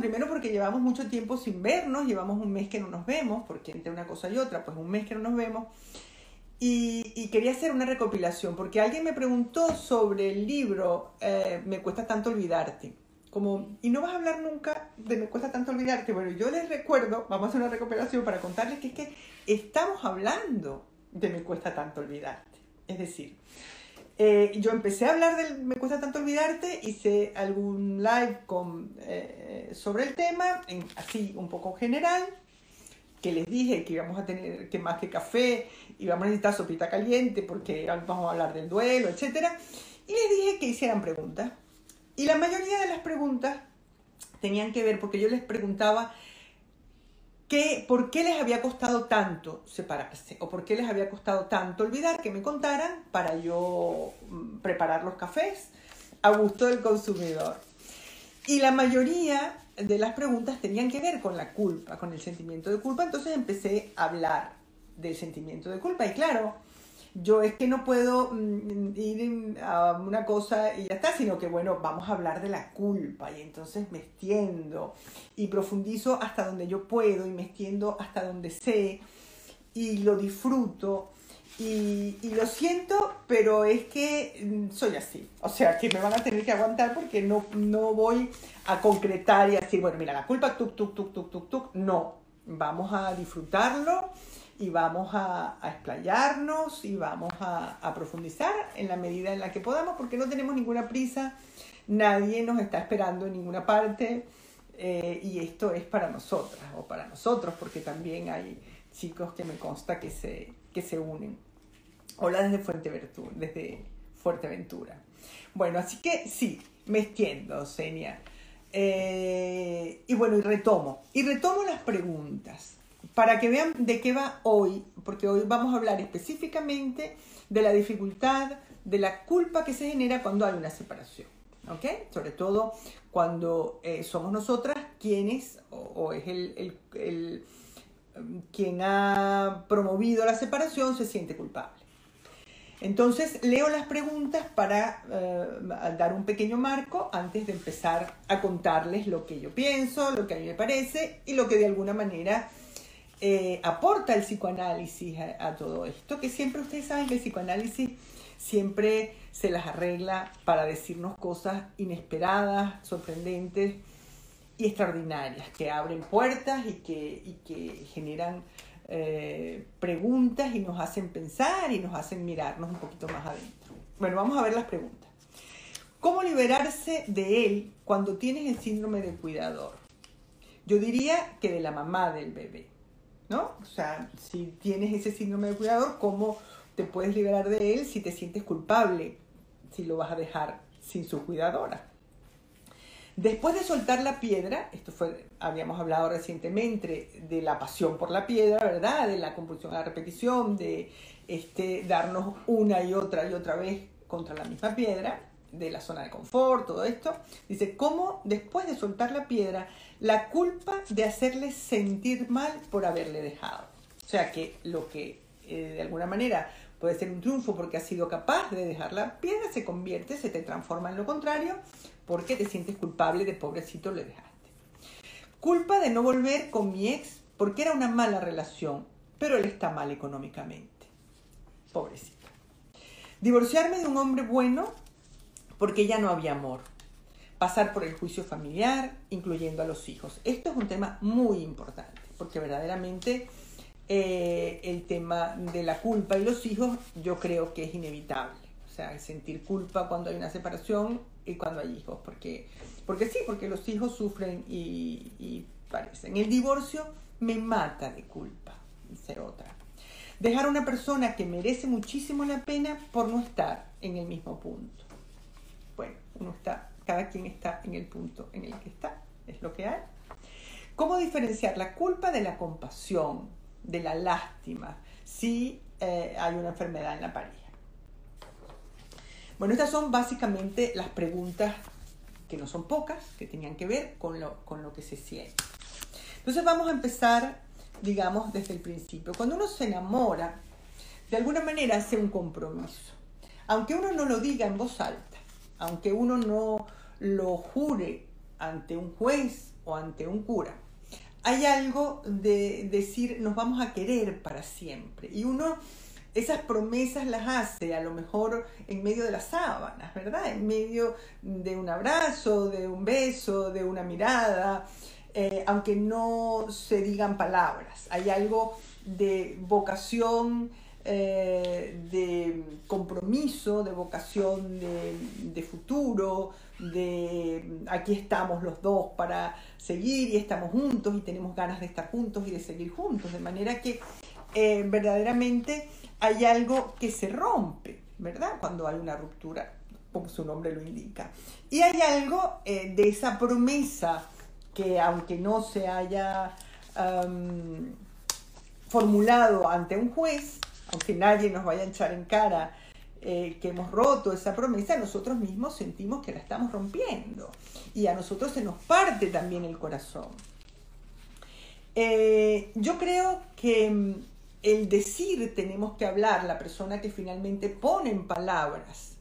Primero porque llevamos mucho tiempo sin vernos, llevamos un mes que no nos vemos, porque entre una cosa y otra, pues un mes que no nos vemos. Y, quería hacer una recopilación, porque alguien me preguntó sobre el libro eh, Me cuesta tanto olvidarte. Como, y no vas a hablar nunca de Me cuesta tanto olvidarte. Bueno, yo les recuerdo, vamos a hacer una recopilación para contarles que es que estamos hablando de Me cuesta tanto olvidarte. Es decir, eh, yo empecé a hablar del Me cuesta tanto olvidarte, hice algún live con, eh, sobre el tema, así un poco general, que les dije que íbamos a tener que más que café, íbamos a necesitar sopita caliente porque vamos a hablar del duelo, etc. Y les dije que hicieran preguntas. Y la mayoría de las preguntas tenían que ver, porque yo les preguntaba por qué les había costado tanto separarse o por qué les había costado tanto olvidar que me contaran para yo mm, preparar los cafés a gusto del consumidor. Y la mayoría de las preguntas tenían que ver con la culpa, con el sentimiento de culpa, entonces empecé a hablar del sentimiento de culpa. Y claro, yo es que no puedo mm, ir a una cosa y ya está, sino que bueno, vamos a hablar de la culpa y entonces me extiendo y profundizo hasta donde yo puedo y me extiendo hasta donde sé y lo disfruto y, lo siento, pero es que mm, soy así. O sea, que me van a tener que aguantar porque no, no voy a concretar y decir, bueno, mira, la culpa, tuk, tuk, tuk, tuk, tuk, tuk. No, vamos a disfrutarlo y vamos a, explayarnos y vamos a, profundizar en la medida en la que podamos porque no tenemos ninguna prisa, nadie nos está esperando en ninguna parte eh, y esto es para nosotras o para nosotros porque también hay chicos que me consta que se, que se unen. Hola desde Fuerteventura, desde Fuerteventura. Bueno, así que sí, me extiendo, Senia. Eh, y bueno, y retomo. Y retomo las preguntas para que vean de qué va hoy, porque hoy vamos a hablar específicamente de la dificultad, de la culpa que se genera cuando hay una separación. ¿Ok? Sobre todo cuando eh, somos nosotras quienes, o, es el, um, quien ha promovido la separación, se siente culpable. Entonces, leo las preguntas para eh, dar un pequeño marco antes de empezar a contarles lo que yo pienso, lo que a mí me parece y lo que de alguna manera eh, aporta el psicoanálisis a, todo esto, que siempre ustedes saben que el psicoanálisis siempre se las arregla para decirnos cosas inesperadas, sorprendentes y extraordinarias, que abren puertas y que, generan eh, preguntas y nos hacen pensar y nos hacen mirarnos un poquito más adentro. Bueno, vamos a ver las preguntas. ¿Cómo liberarse de él cuando tienes el síndrome del cuidador? Yo diría que de la mamá del bebé. ¿No? O sea, si tienes ese síndrome de cuidador, ¿cómo te puedes liberar de él si te sientes culpable, si lo vas a dejar sin su cuidadora? Después de soltar la piedra, esto fue, habíamos hablado recientemente de la pasión por la piedra, ¿verdad? De la compulsión a la repetición, de este, darnos una y otra y otra vez contra la misma piedra de la zona de confort, todo esto. Dice, ¿cómo después de soltar la piedra, la culpa de hacerle sentir mal por haberle dejado? O sea que lo que eh, de alguna manera puede ser un triunfo porque has sido capaz de dejar la piedra, se convierte, se te transforma en lo contrario, porque te sientes culpable de pobrecito le dejaste. Culpa de no volver con mi ex porque era una mala relación, pero él está mal económicamente. Pobrecito. Divorciarme de un hombre bueno porque ya no había amor. Pasar por el juicio familiar, incluyendo a los hijos. Esto es un tema muy importante, porque verdaderamente eh, el tema de la culpa y los hijos yo creo que es inevitable. O sea, sentir culpa cuando hay una separación y cuando hay hijos, porque, porque sí, porque los hijos sufren y, y parecen. El divorcio me mata de culpa, dice otra. dejar a una persona que merece muchísimo la pena por no estar en el mismo punto. Bueno, uno está, cada quien está en el punto en el que está, es lo que hay. ¿Cómo diferenciar la culpa de la compasión, de la lástima, si eh, hay una enfermedad en la pareja? Bueno, estas son básicamente las preguntas que no son pocas, que tenían que ver con lo, con lo que se siente. Entonces vamos a empezar, digamos, desde el principio. Cuando uno se enamora, de alguna manera hace un compromiso. Aunque uno no lo diga en voz alta, aunque uno no lo jure ante un juez o ante un cura, hay algo de decir nos vamos a querer para siempre. Y uno esas promesas las hace a lo mejor en medio de las sábanas, ¿verdad? En medio de un abrazo, de un beso, de una mirada, eh, aunque no se digan palabras. Hay algo de vocación, eh, de compromiso, de vocación de, futuro, de aquí estamos los dos para seguir y estamos juntos y tenemos ganas de estar juntos y de seguir juntos. De manera que eh, verdaderamente hay algo que se rompe, ¿verdad? Cuando hay una ruptura, como su nombre lo indica. Y hay algo eh, de esa promesa que aunque no se haya formulado ante un juez, aunque nadie nos vaya a echar en cara eh, que hemos roto esa promesa, nosotros mismos sentimos que la estamos rompiendo. Y a nosotros se nos parte también el corazón. Eh, yo creo que mm, el decir tenemos que hablar, la persona que finalmente pone en palabras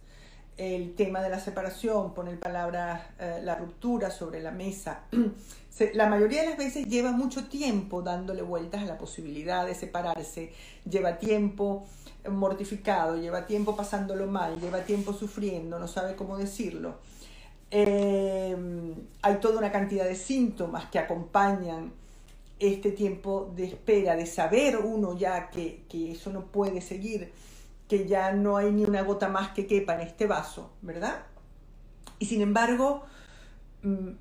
el tema de la separación, pone en palabras eh, la ruptura sobre la mesa, la mayoría de las veces lleva mucho tiempo dándole vueltas a la posibilidad de separarse, lleva tiempo mortificado, lleva tiempo pasándolo mal, lleva tiempo sufriendo, no sabe cómo decirlo. Eh, hay toda una cantidad de síntomas que acompañan este tiempo de espera, de saber uno ya que, eso no puede seguir, que ya no hay ni una gota más que quepa en este vaso, ¿verdad? Y sin embargo,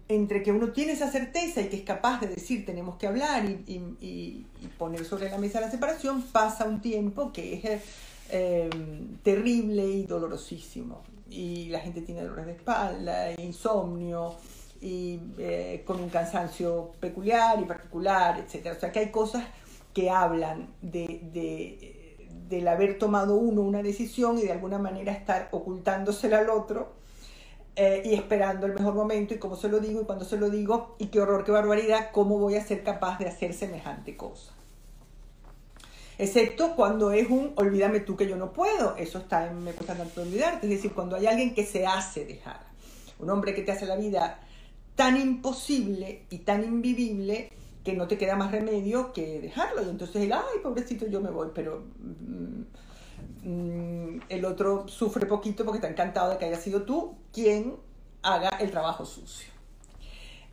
entre que uno tiene esa certeza y que es capaz de decir tenemos que hablar y, poner sobre la mesa la separación, pasa un tiempo que es eh, terrible y dolorosísimo. Y la gente tiene dolores de espalda, insomnio, y eh, con un cansancio peculiar y particular, etc. O sea que hay cosas que hablan de, de, del haber tomado uno una decisión y de alguna manera estar ocultándosela al otro eh, y esperando el mejor momento y cómo se lo digo y cuando se lo digo y qué horror, qué barbaridad, cómo voy a ser capaz de hacer semejante cosa. Excepto cuando es un olvídame tú que yo no puedo, eso está en me cuesta tanto olvidarte, es decir, cuando hay alguien que se hace dejar, un hombre que te hace la vida tan imposible y tan invivible que no te queda más remedio que dejarlo. Y entonces él, ay, pobrecito, yo me voy, pero mm, el otro sufre poquito porque está encantado de que haya sido tú quien haga el trabajo sucio.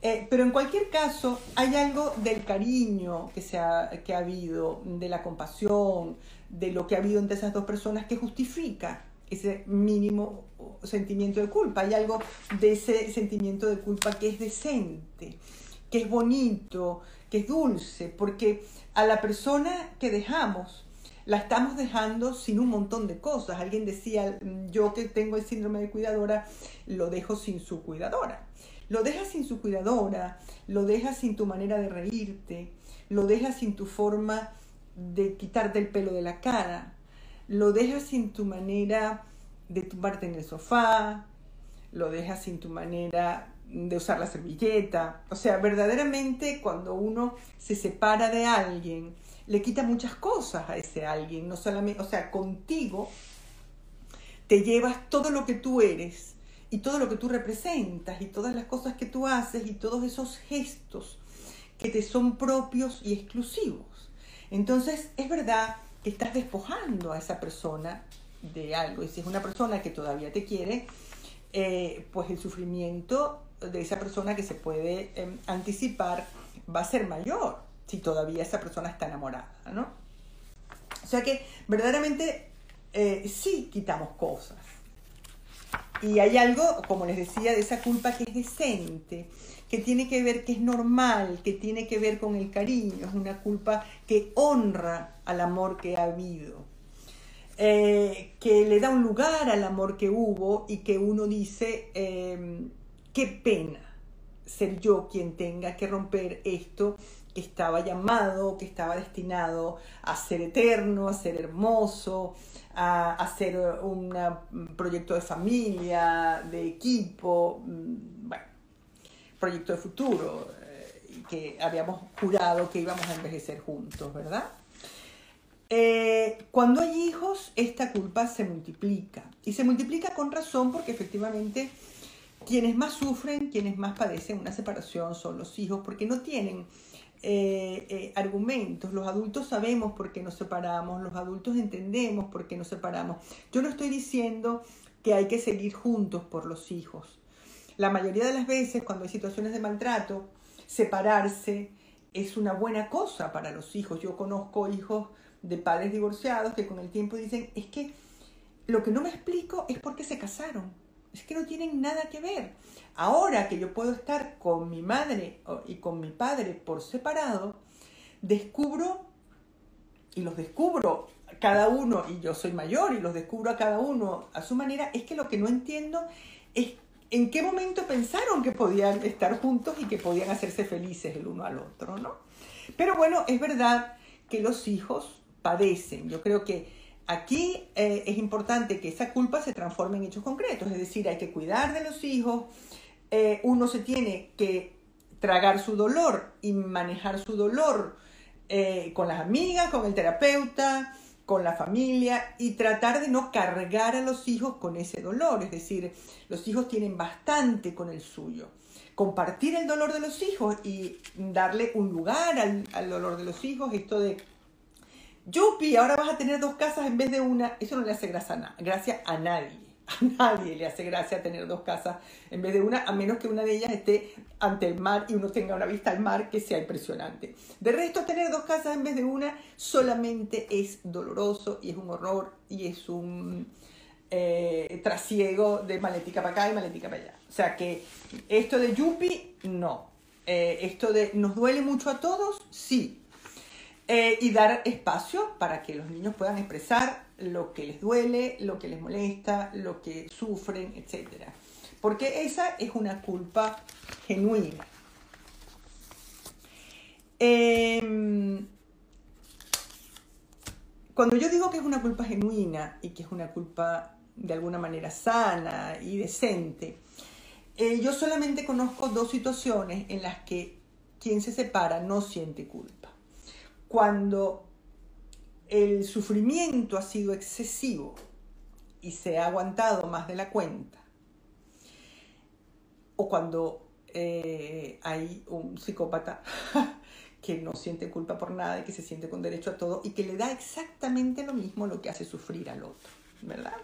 Eh, pero en cualquier caso, hay algo del cariño que, se ha, que ha habido, de la compasión, de lo que ha habido entre esas dos personas que justifica ese mínimo sentimiento de culpa. Hay algo de ese sentimiento de culpa que es decente, que es bonito, que es dulce, porque a la persona que dejamos la estamos dejando sin un montón de cosas. Alguien decía, yo que tengo el síndrome de cuidadora, lo dejo sin su cuidadora. Lo dejas sin su cuidadora, lo dejas sin tu manera de reírte, lo dejas sin tu forma de quitarte el pelo de la cara, lo dejas sin tu manera de tumbarte en el sofá, lo dejas sin tu manera de usar la servilleta. O sea, verdaderamente cuando uno se separa de alguien, le quita muchas cosas a ese alguien, no solamente, o sea, contigo te llevas todo lo que tú eres y todo lo que tú representas y todas las cosas que tú haces y todos esos gestos que te son propios y exclusivos. Entonces, es verdad que estás despojando a esa persona de algo. Y si es una persona que todavía te quiere, eh, pues el sufrimiento de esa persona que se puede em, anticipar va a ser mayor si todavía esa persona está enamorada, ¿no? O sea que verdaderamente eh, sí quitamos cosas. y hay algo, como les decía, de esa culpa que es decente, que tiene que ver, que es normal, que tiene que ver con el cariño, es una culpa que honra al amor que ha habido, eh, que le da un lugar al amor que hubo y que uno dice, em, qué pena ser yo quien tenga que romper esto que estaba llamado, que estaba destinado a ser eterno, a ser hermoso, a, hacer un proyecto de familia, de equipo, mm, bueno, proyecto de futuro, eh, que habíamos jurado que íbamos a envejecer juntos, ¿verdad? Eh, cuando hay hijos, esta culpa se multiplica. Y se multiplica con razón porque efectivamente quienes más sufren, quienes más padecen una separación son los hijos, porque no tienen eh, eh, argumentos. Los adultos sabemos por qué nos separamos, los adultos entendemos por qué nos separamos. Yo no estoy diciendo que hay que seguir juntos por los hijos. La mayoría de las veces, cuando hay situaciones de maltrato, separarse es una buena cosa para los hijos. Yo conozco hijos de padres divorciados que con el tiempo dicen, es que lo que no me explico es por qué se casaron. Es que no tienen nada que ver. Ahora que yo puedo estar con mi madre y con mi padre por separado, descubro y los descubro cada uno, y yo soy mayor y los descubro a cada uno a su manera, es que lo que no entiendo es en qué momento pensaron que podían estar juntos y que podían hacerse felices el uno al otro, ¿no? Pero bueno, es verdad que los hijos padecen. Yo creo que aquí eh, es importante que esa culpa se transforme en hechos concretos, es decir, hay que cuidar de los hijos, eh, uno se tiene que tragar su dolor y manejar su dolor eh, con las amigas, con el terapeuta, con la familia y tratar de no cargar a los hijos con ese dolor. Es decir, los hijos tienen bastante con el suyo. Compartir el dolor de los hijos y darle un lugar al, al dolor de los hijos, esto de, Yupi, ahora vas a tener dos casas en vez de una, eso no le hace gracia gracia a nadie a nadie le hace gracia tener dos casas en vez de una, a menos que una de ellas esté ante el mar y uno tenga una vista al mar que sea impresionante. De resto, tener dos casas en vez de una solamente es doloroso y es un horror y es un eh, trasiego de maletica para acá y maletica para allá. O sea que esto de Yupi, no. Eh, esto de nos duele mucho a todos, sí. Eh, y dar espacio para que los niños puedan expresar lo que les duele, lo que les molesta, lo que sufren, etc. Porque esa es una culpa genuina. Em, cuando yo digo que es una culpa genuina y que es una culpa de alguna manera sana y decente, eh, yo solamente conozco dos situaciones en las que quien se separa no siente culpa cuando el sufrimiento ha sido excesivo y se ha aguantado más de la cuenta, o cuando eh, hay un psicópata que no siente culpa por nada y que se siente con derecho a todo y que le da exactamente lo mismo lo que hace sufrir al otro, ¿verdad?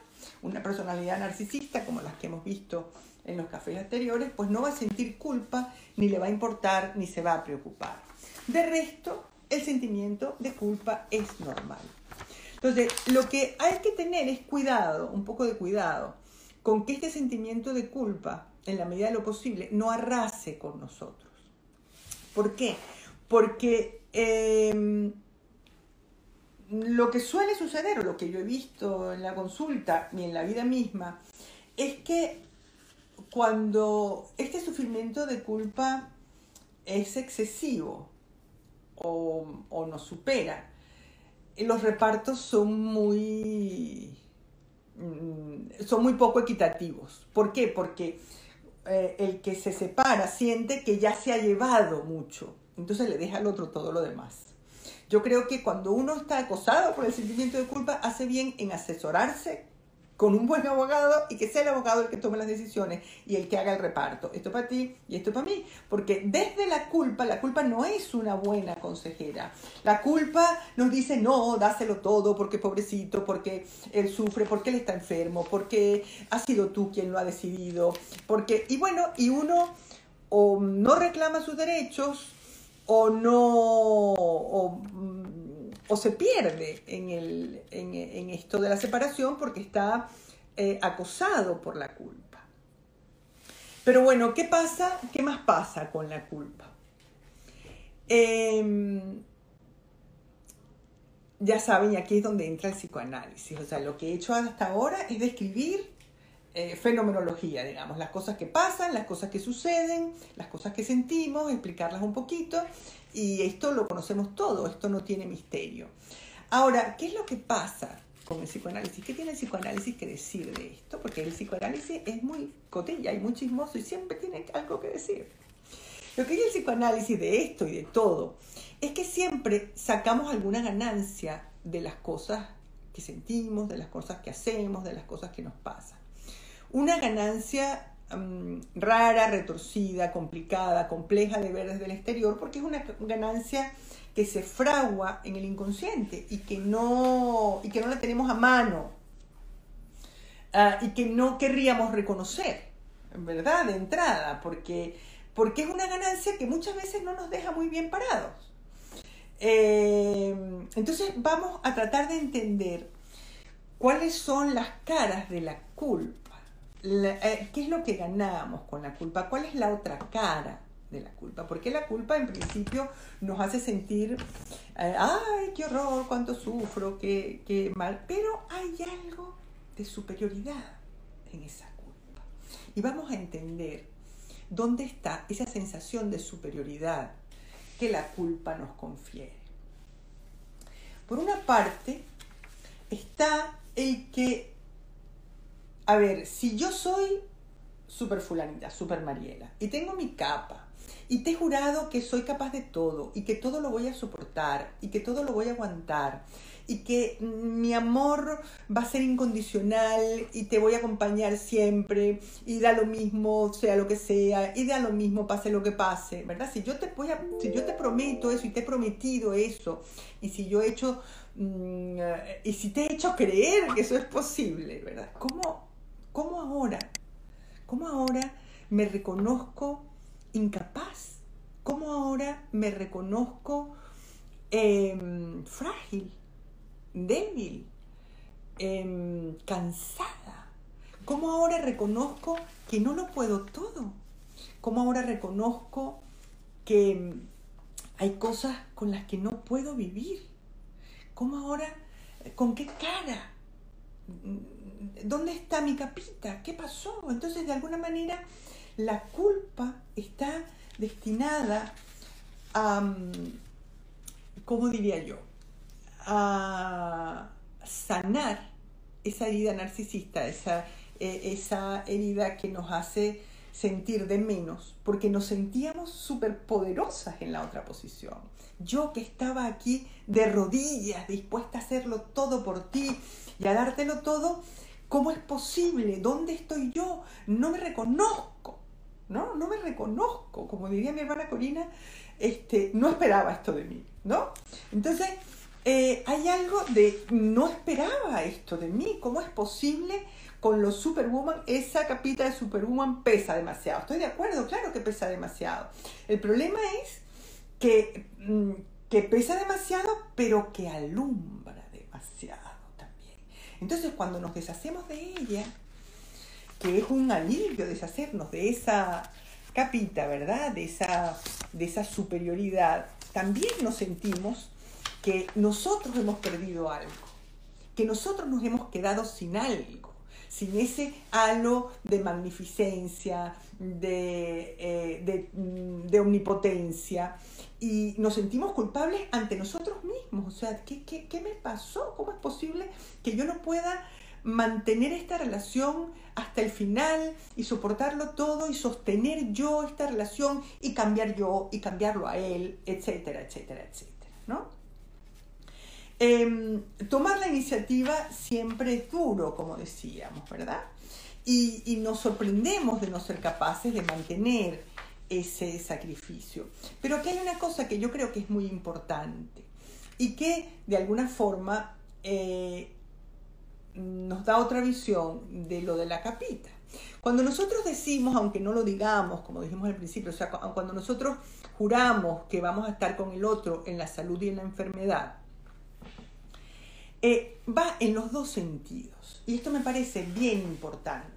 Una personalidad narcisista como las que hemos visto en los cafés anteriores, pues no va a sentir culpa, ni le va a importar, ni se va a preocupar. De resto, el sentimiento de culpa es normal. Entonces, lo que hay que tener es cuidado, un poco de cuidado, con que este sentimiento de culpa, en la medida de lo posible, no arrase con nosotros. ¿Por qué? Porque em, lo que suele suceder, o lo que yo he visto en la consulta y en la vida misma, es que cuando este sufrimiento de culpa es excesivo, o, nos supera. Los repartos son muy, mm, son muy poco equitativos. ¿Por qué? Porque eh, el que se separa siente que ya se ha llevado mucho, entonces le deja al otro todo lo demás. Yo creo que cuando uno está acosado por el sentimiento de culpa, hace bien en asesorarse con un buen abogado y que sea el abogado el que tome las decisiones y el que haga el reparto. Esto para ti y esto para mí. Porque desde la culpa, la culpa no es una buena consejera. La culpa nos dice, no, dáselo todo porque pobrecito, porque él sufre, porque él está enfermo, porque ha sido tú quien lo ha decidido. Porque, y bueno, y uno o no reclama sus derechos o no... O, o se pierde en, el, en, esto de la separación porque está eh, acosado por la culpa. Pero bueno, ¿qué pasa? ¿Qué más pasa con la culpa? Em, ya saben, aquí es donde entra el psicoanálisis. O sea, lo que he hecho hasta ahora es describir eh, fenomenología, digamos, las cosas que pasan, las cosas que suceden, las cosas que sentimos, explicarlas un poquito. Y esto lo conocemos todo, esto no tiene misterio. Ahora, ¿qué es lo que pasa con el psicoanálisis? ¿Qué tiene el psicoanálisis que decir de esto? Porque el psicoanálisis es muy cotilla y muy chismoso y siempre tiene algo que decir. Lo que hay el psicoanálisis de esto y de todo es que siempre sacamos alguna ganancia de las cosas que sentimos, de las cosas que hacemos, de las cosas que nos pasan. Una ganancia mm, rara, retorcida, complicada, compleja de ver desde el exterior, porque es una ganancia que se fragua en el inconsciente y que no, y que no la tenemos a mano ah, y que no querríamos reconocer, ¿verdad? De entrada, porque porque es una ganancia que muchas veces no nos deja muy bien parados. Eh, entonces vamos a tratar de entender cuáles son las caras de la culpa, eh, qué es lo que ganamos con la culpa, cuál es la otra cara de la culpa, porque la culpa en principio nos hace sentir, eh, ay, qué horror, cuánto sufro, qué, qué mal, pero hay algo de superioridad en esa culpa. Y vamos a entender ¿Dónde está esa sensación de superioridad que la culpa nos confiere? Por una parte, está el que, a ver, si yo soy super fulanita, super Mariela, y tengo mi capa, y te he jurado que soy capaz de todo, y que todo lo voy a soportar, y que todo lo voy a aguantar, y que mi amor va a ser incondicional y te voy a acompañar siempre y da lo mismo, sea lo que sea, y da lo mismo, pase lo que pase, ¿verdad? Si yo te, voy a, si yo te prometo eso y te he prometido eso, y si yo he hecho, mm, y si te he hecho creer que eso es posible, ¿verdad? ¿Cómo, cómo ahora? ¿Cómo ahora me reconozco incapaz? ¿Cómo ahora me reconozco em, frágil? débil, em, cansada. ¿Cómo ahora reconozco que no lo puedo todo? ¿Cómo ahora reconozco que em, hay cosas con las que no puedo vivir? ¿Cómo ahora, con qué cara? ¿Dónde está mi capita? ¿Qué pasó? Entonces, de alguna manera, la culpa está destinada a, ¿cómo diría yo? a sanar esa herida narcisista, esa, e, esa herida que nos hace sentir de menos, porque nos sentíamos súper poderosas en la otra posición. Yo que estaba aquí de rodillas, dispuesta a hacerlo todo por ti y a dártelo todo, ¿cómo es posible? ¿Dónde estoy yo? No me reconozco, ¿no? No me reconozco. Como diría mi hermana Corina, este, no esperaba esto de mí, ¿no? Entonces, eh, hay algo de, no esperaba esto de mí, ¿cómo es posible con los Superwoman? Esa capita de Superwoman pesa demasiado. Estoy de acuerdo, claro que pesa demasiado. El problema es que, mm, que pesa demasiado, pero que alumbra demasiado. Entonces, cuando nos deshacemos de ella, que es un alivio deshacernos de esa capita, ¿verdad? De esa, de esa superioridad, también nos sentimos que nosotros hemos perdido algo, que nosotros nos hemos quedado sin algo, sin ese halo de magnificencia, de, eh, mm, de, omnipotencia, y nos sentimos culpables ante nosotros O sea, ¿qué, ¿qué, qué, me pasó? ¿Cómo es posible que yo no pueda mantener esta relación hasta el final y soportarlo todo y sostener yo esta relación y cambiar yo y cambiarlo a él, etcétera, etcétera, etcétera, ¿no? Em, tomar la iniciativa siempre es duro, como decíamos, ¿verdad? Y, nos sorprendemos de no ser capaces de mantener ese sacrificio. Pero aquí hay una cosa que yo creo que es muy importante y que de alguna forma eh, nos da otra visión de lo de la capita. Cuando nosotros decimos, aunque no lo digamos, como dijimos al principio, o sea, cuando nosotros juramos que vamos a estar con el otro en la salud y en la enfermedad, eh, va en los dos sentidos. Y esto me parece bien importante.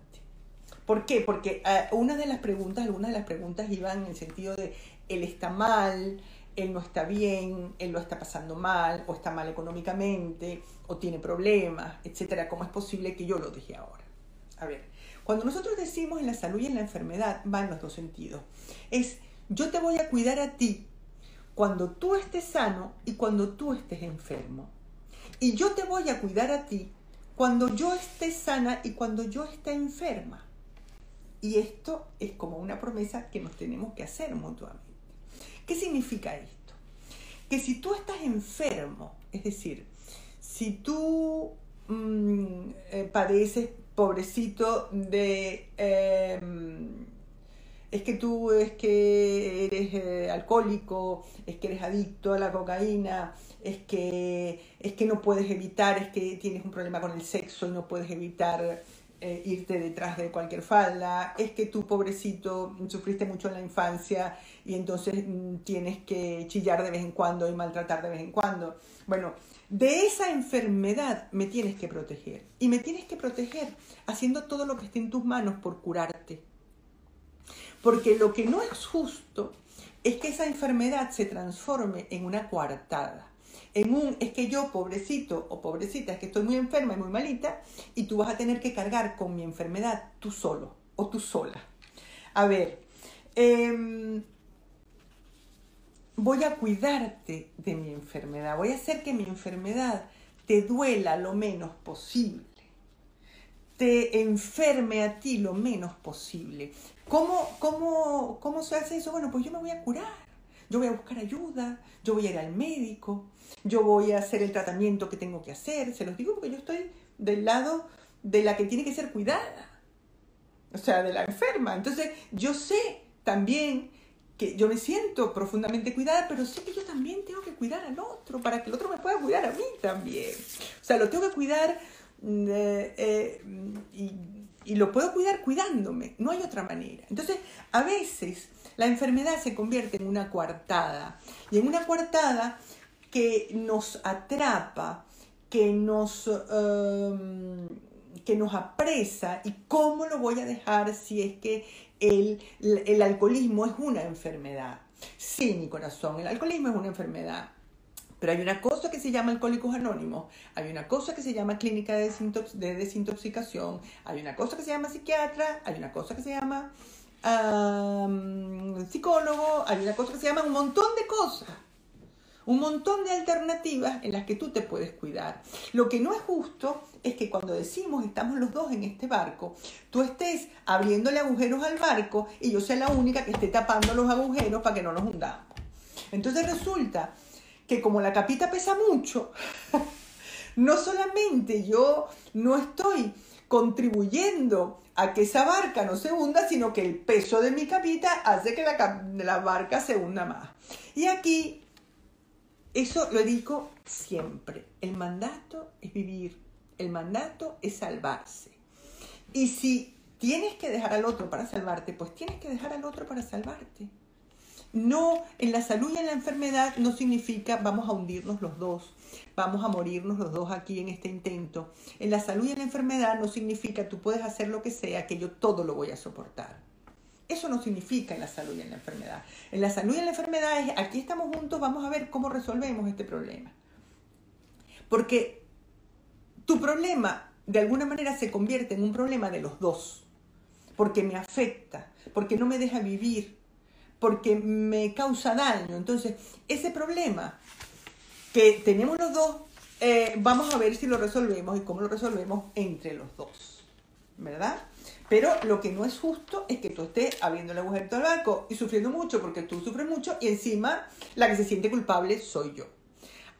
¿Por qué? Porque uh, una de las preguntas, algunas de las preguntas iban en el sentido de él está mal, él no está bien, él lo está pasando mal, o está mal económicamente, o tiene problemas, etcétera. ¿Cómo es posible que yo lo deje ahora? A ver, cuando nosotros decimos en la salud y en la enfermedad, van los dos sentidos. Es yo te voy a cuidar a ti cuando tú estés sano y cuando tú estés enfermo. Y yo te voy a cuidar a ti cuando yo esté sana y cuando yo esté enferma. Y esto es como una promesa que nos tenemos que hacer mutuamente. ¿Qué significa esto? Que si tú estás enfermo, es decir, si tú mmm, eh, padeces, pobrecito, de... Eh, es que tú es que eres eh, alcohólico, es que eres adicto a la cocaína, es que, es que no puedes evitar, es que tienes un problema con el sexo y no puedes evitar eh, irte detrás de cualquier falda, es que tú pobrecito sufriste mucho en la infancia y entonces mm, tienes que chillar de vez en cuando y maltratar de vez en cuando. Bueno, de esa enfermedad me tienes que proteger y me tienes que proteger haciendo todo lo que esté en tus manos por curarte. Porque lo que no es justo es que esa enfermedad se transforme en una coartada en un es que yo, pobrecito o pobrecita, es que estoy muy enferma y muy malita, y tú vas a tener que cargar con mi enfermedad tú solo o tú sola. A ver, em, voy a cuidarte de mi enfermedad, voy a hacer que mi enfermedad te duela lo menos posible, te enferme a ti lo menos posible. ¿Cómo, cómo, cómo se hace eso? Bueno, pues yo me voy a curar yo voy a buscar ayuda, yo voy a ir al médico, yo voy a hacer el tratamiento que tengo que hacer. Se los digo porque yo estoy del lado de la que tiene que ser cuidada, o sea, de la enferma. Entonces, yo sé también que yo me siento profundamente cuidada, pero sé que yo también tengo que cuidar al otro para que el otro me pueda cuidar a mí también. O sea, lo tengo que cuidar mm, eh, eh, y, y lo puedo cuidar cuidándome, no hay otra manera. Entonces, a veces la enfermedad se convierte en una coartada y en una coartada que nos atrapa, que nos, em, que nos apresa y cómo lo voy a dejar si es que el, el alcoholismo es una enfermedad. Sí, mi corazón, el alcoholismo es una enfermedad. Pero hay una cosa que se llama Alcohólicos Anónimos, hay una cosa que se llama Clínica de, de Desintoxicación, hay una cosa que se llama psiquiatra, hay una cosa que se llama psicólogo, hay una cosa que se llama un montón de cosas, un montón de alternativas en las que tú te puedes cuidar. Lo que no es justo es que cuando decimos estamos los dos en este barco, tú estés abriéndole agujeros al barco y yo sea la única que esté tapando los agujeros para que no nos hundamos. Entonces resulta que como la capita pesa mucho, no solamente yo no estoy contribuyendo a que esa barca no se hunda, sino que el peso de mi capita hace que la, la barca se hunda más. Y aquí, eso lo digo siempre, el mandato es vivir, el mandato es salvarse. Y si tienes que dejar al otro para salvarte, pues tienes que dejar al otro para salvarte. No, en la salud y en la enfermedad no significa vamos a hundirnos los dos, vamos a morirnos los dos aquí en este intento. En la salud y en la enfermedad no significa tú puedes hacer lo que sea, que yo todo lo voy a soportar. Eso no significa en la salud y en la enfermedad. En la salud y en la enfermedad es aquí estamos juntos, vamos a ver cómo resolvemos este problema. Porque tu problema de alguna manera se convierte en un problema de los dos. Porque me afecta, porque no me deja vivir, porque me causa daño. Entonces, ese problema que tenemos los dos, eh, vamos a ver si lo resolvemos y cómo lo resolvemos entre los dos, ¿verdad? Pero lo que no es justo es que tú estés abriendo el agujero al barco y sufriendo mucho porque tú sufres mucho y encima la que se siente culpable soy yo.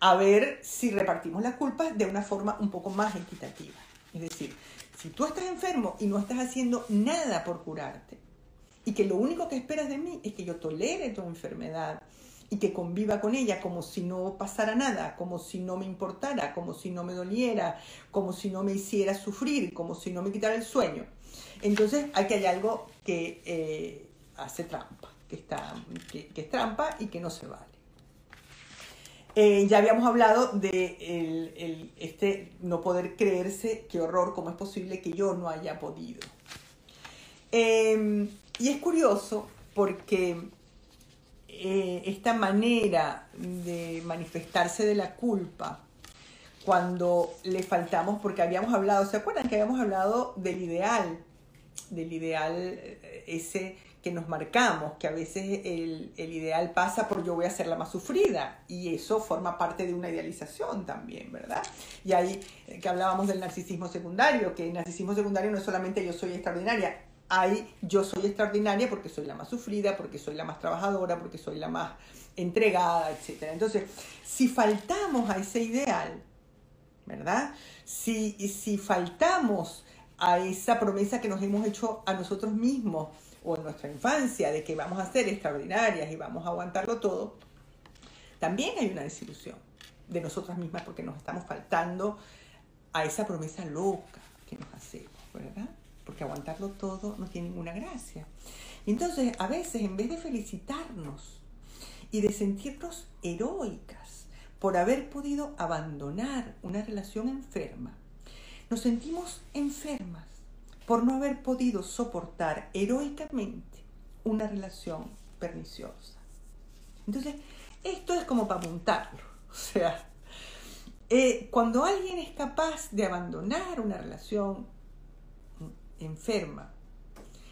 A ver si repartimos las culpas de una forma un poco más equitativa. Es decir, si tú estás enfermo y no estás haciendo nada por curarte, y que lo único que esperas de mí es que yo tolere tu enfermedad y que conviva con ella como si no pasara nada, como si no me importara, como si no me doliera, como si no me hiciera sufrir, como si no me quitara el sueño. Entonces aquí hay algo que eh, hace trampa, que, está, que, es trampa y que no se vale. Eh, ya habíamos hablado de el, este no poder creerse, qué horror, cómo es posible que yo no haya podido. Em, y es curioso porque eh, esta manera de manifestarse de la culpa, cuando le faltamos, porque habíamos hablado, ¿se acuerdan que habíamos hablado del ideal? Del ideal eh, ese que nos marcamos, que a veces el, el, ideal pasa por yo voy a ser la más sufrida y eso forma parte de una idealización también, ¿verdad? Y ahí eh, que hablábamos del narcisismo secundario, que el narcisismo secundario no es solamente yo soy extraordinaria, hay yo soy extraordinaria porque soy la más sufrida, porque soy la más trabajadora, porque soy la más entregada, etc. Entonces, si faltamos a ese ideal, ¿verdad? Si, si faltamos a esa promesa que nos hemos hecho a nosotros mismos, o en nuestra infancia de que vamos a ser extraordinarias y vamos a aguantarlo todo, también hay una desilusión de nosotras mismas porque nos estamos faltando a esa promesa loca que nos hacemos, ¿verdad? Porque aguantarlo todo no tiene ninguna gracia. Entonces, a veces, en vez de felicitarnos y de sentirnos heroicas por haber podido abandonar una relación enferma, nos sentimos enfermas por no haber podido soportar heroicamente una relación perniciosa. Entonces, esto es como para apuntarlo. O sea, eh, cuando alguien es capaz de abandonar una relación enferma,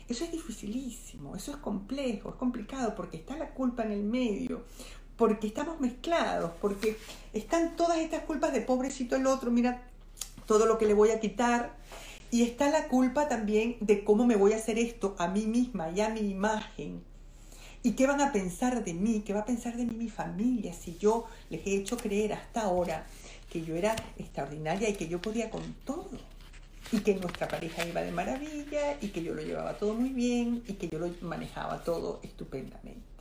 eso es dificilísimo, eso es complejo, es complicado porque está la culpa en el medio, porque estamos mezclados, porque están todas estas culpas de pobrecito el otro, mira todo lo que le voy a quitar, y está la culpa también de cómo me voy a hacer esto a mí misma y a mi imagen. ¿Y qué van a pensar de mí? ¿Qué va a pensar de mí mi familia si yo les he hecho creer hasta ahora que yo era extraordinaria y que yo podía con todo? Y que nuestra pareja iba de maravilla y que yo lo llevaba todo muy bien y que yo lo manejaba todo estupendamente.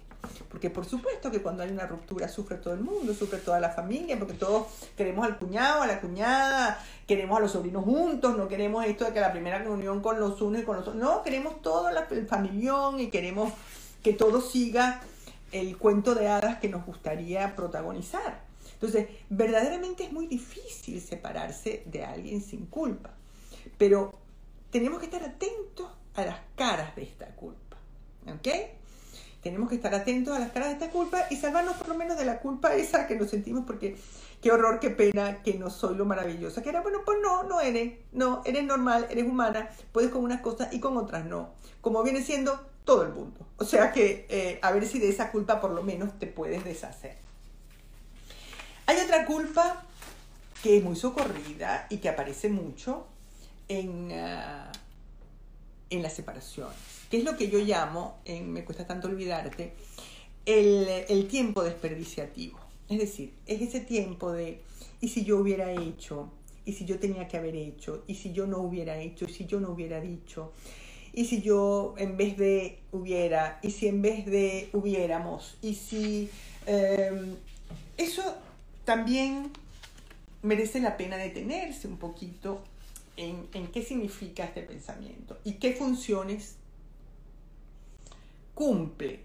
Porque por supuesto que cuando hay una ruptura sufre todo el mundo, sufre toda la familia, porque todos queremos al cuñado, a la cuñada, queremos a los sobrinos juntos, no queremos esto de que la primera reunión con los unos y con los otros, no, queremos todo el familión y queremos que todo siga el cuento de hadas que nos gustaría protagonizar. Entonces, verdaderamente es muy difícil separarse de alguien sin culpa, pero tenemos que estar atentos a las caras de esta culpa. ¿Ok? tenemos que estar atentos a las caras de esta culpa y salvarnos por lo menos de la culpa esa que nos sentimos porque qué horror, qué pena que no soy lo maravillosa que era. Bueno, pues no, no eres, no, eres normal, eres humana, puedes con unas cosas y con otras no, como viene siendo todo el mundo. O sea que eh, a ver si de esa culpa por lo menos te puedes deshacer. Hay otra culpa que es muy socorrida y que aparece mucho en, uh, en las separaciones que es lo que yo llamo, Me cuesta tanto olvidarte, el, el tiempo desperdiciativo. Es decir, es ese tiempo de, ¿y si yo hubiera hecho? ¿Y si yo tenía que haber hecho? ¿Y si yo no hubiera hecho? ¿Y si yo no hubiera dicho? ¿Y si yo en vez de hubiera? ¿Y si en vez de hubiéramos? ¿Y si... Eh, eso también merece la pena detenerse un poquito en, qué significa este pensamiento y qué funciones cumple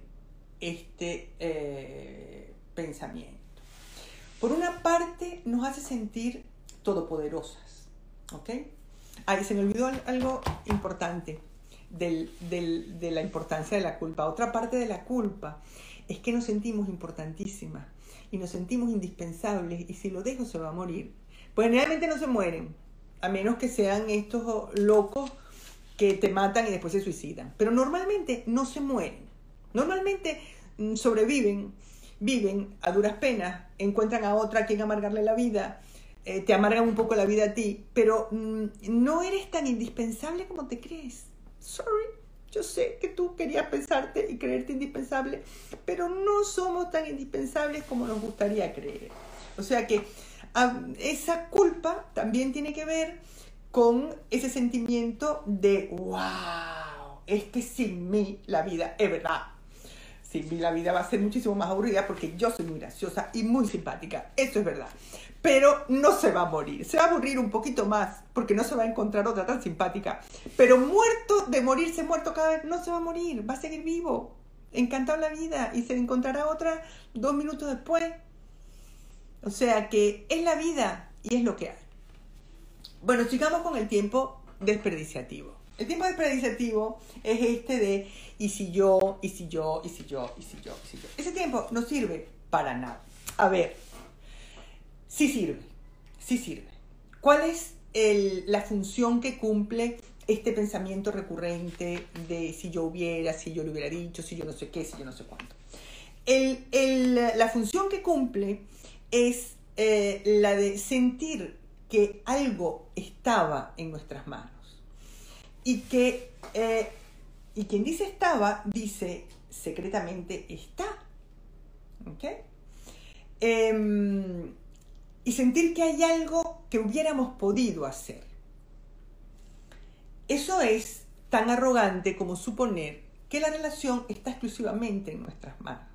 este eh, pensamiento. Por una parte, nos hace sentir todopoderosas. ¿Ok? Ahí se me olvidó algo importante de la importancia de la culpa. Otra parte de la culpa es que nos sentimos importantísimas y nos sentimos indispensables y si lo dejo se va a morir. Pues generalmente no se mueren, a menos que sean estos locos que te matan y después se suicidan. Pero normalmente no se mueren. Normalmente mm, sobreviven, viven a duras penas, encuentran a otra a quien amargarle la vida, eh, te amargan un poco la vida a ti, pero mm, no eres tan indispensable como te crees. Sorry, yo sé que tú querías pensarte y creerte indispensable, pero no somos tan indispensables como nos gustaría creer. O sea que esa culpa también tiene que ver con ese sentimiento de, wow, es que sin mí la vida es verdad. Sin mí la vida va a ser muchísimo más aburrida porque yo soy muy graciosa y muy simpática, eso es verdad. Pero no se va a morir, se va a aburrir un poquito más porque no se va a encontrar otra tan simpática. Pero muerto de morirse, muerto cada vez, no se va a morir, va a seguir vivo, encantado la vida y se encontrará otra dos minutos después. O sea que es la vida y es lo que hay. Bueno, sigamos con el tiempo desperdiciativo. El tiempo desperdiciativo es este de y si yo, y si yo, y si yo, y si yo, y si yo. Ese tiempo no sirve para nada. A ver, sí sirve, sí sirve. ¿Cuál es la función que cumple este pensamiento recurrente de si yo hubiera, si yo lo hubiera dicho, si yo no sé qué, si yo no sé cuánto? la función que cumple es eh, la de sentir que algo estaba en nuestras manos. Y que eh, y quien dice estaba dice secretamente está. ¿ok? Em, y sentir que hay algo que hubiéramos podido hacer. Eso es tan arrogante como suponer que la relación está exclusivamente en nuestras manos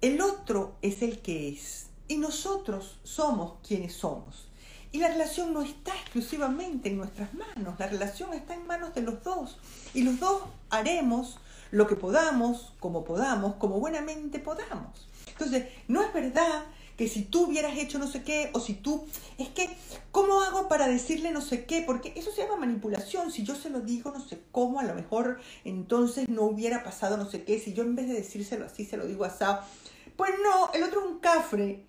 el otro es el que es y nosotros somos quienes somos y la relación no está exclusivamente en nuestras manos, la relación está en manos de los dos. Y los dos haremos lo que podamos, como podamos, como buenamente podamos. Entonces, no es verdad que si tú hubieras hecho no sé qué, o si tú, es que, ¿cómo hago para decirle no sé qué? Porque eso se llama manipulación. Si yo se lo digo no sé cómo, a lo mejor entonces no hubiera pasado no sé qué. Si yo en vez de decírselo así, se lo digo asado. Pues no, el otro es un cafre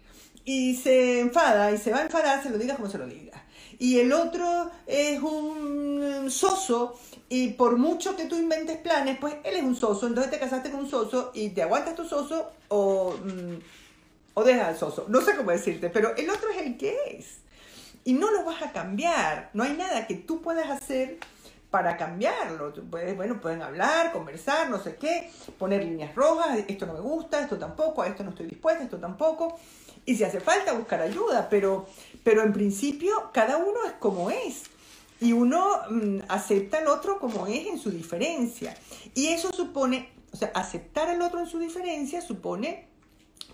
y se enfada y se va a enfadar, se lo diga como se lo diga. Y el otro es un soso y por mucho que tú inventes planes, pues él es un soso, entonces te casaste con un soso y te aguantas tu soso o, mm, o dejas al soso. No sé cómo decirte, pero el otro es el que es. Y no lo vas a cambiar. No hay nada que tú puedas hacer para cambiarlo. Puedes, bueno, pueden hablar, conversar, no sé qué, poner líneas rojas, esto no me gusta, esto tampoco, a esto no estoy dispuesta, esto tampoco y si hace falta buscar ayuda, pero, pero en principio cada uno es como es y uno mm, acepta al otro como es en su diferencia. Y eso supone, o sea, aceptar al otro en su diferencia supone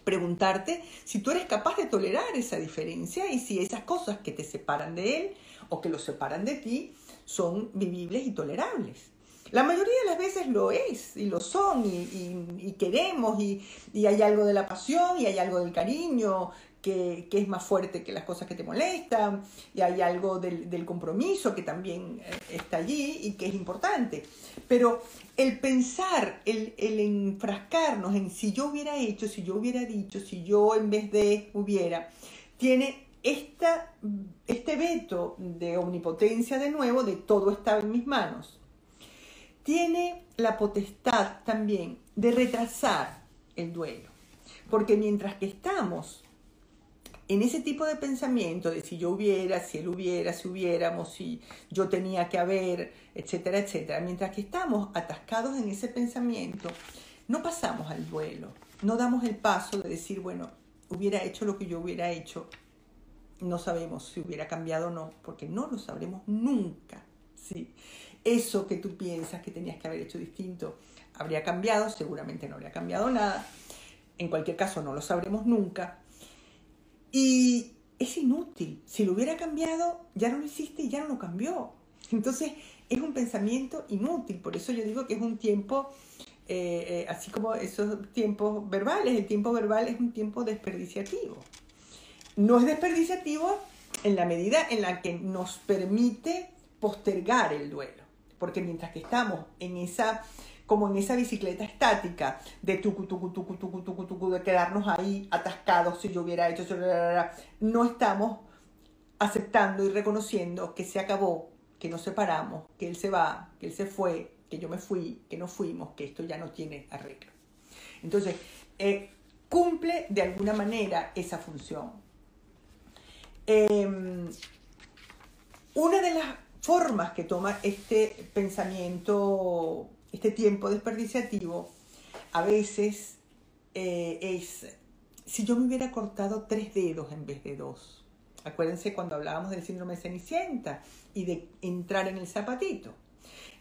preguntarte si tú eres capaz de tolerar esa diferencia y si esas cosas que te separan de él o que lo separan de ti son vivibles y tolerables. La mayoría de las veces lo es y lo son y, queremos y, hay algo de la pasión y hay algo del cariño que, es más fuerte que las cosas que te molestan y hay algo del, compromiso que también eh, está allí y que es importante. Pero el pensar, el, el enfrascarnos en si yo hubiera hecho, si yo hubiera dicho, si yo en vez de hubiera, tiene esta, este veto de omnipotencia de nuevo, de todo está en mis manos tiene la potestad también de retrasar el duelo. Porque mientras que estamos en ese tipo de pensamiento de si yo hubiera, si él hubiera, si hubiéramos, si yo tenía que haber, etcétera, etcétera, mientras que estamos atascados en ese pensamiento, no pasamos al duelo, no damos el paso de decir, bueno, hubiera hecho lo que yo hubiera hecho, no sabemos si hubiera cambiado o no, porque no lo sabremos nunca. ¿sí? eso que tú piensas que tenías que haber hecho distinto habría cambiado, seguramente no habría cambiado nada. En cualquier caso, no lo sabremos nunca. Y es inútil. Si lo hubiera cambiado, ya no lo hiciste y ya no lo cambió. Entonces, es un pensamiento inútil. Por eso yo digo que es un tiempo, eh, eh, así como esos tiempos verbales, el tiempo verbal es un tiempo desperdiciativo. No es desperdiciativo en la medida en la que nos permite postergar el duelo porque mientras que estamos en esa como en esa bicicleta estática de tucu, tucu, tucu, tucu, tucu, tucu, de quedarnos ahí atascados si yo hubiera hecho, no estamos aceptando y reconociendo que se acabó, que nos separamos, que él se va, que él se fue, que yo me fui, que no fuimos, que esto ya no tiene arreglo. Entonces, eh, cumple de alguna manera esa función. Em, una de las formas que toma este pensamiento, este tiempo desperdiciativo, a veces eh, es, si yo me hubiera cortado tres dedos en vez de dos. Acuérdense cuando hablábamos del síndrome de Cenicienta y de entrar en el zapatito.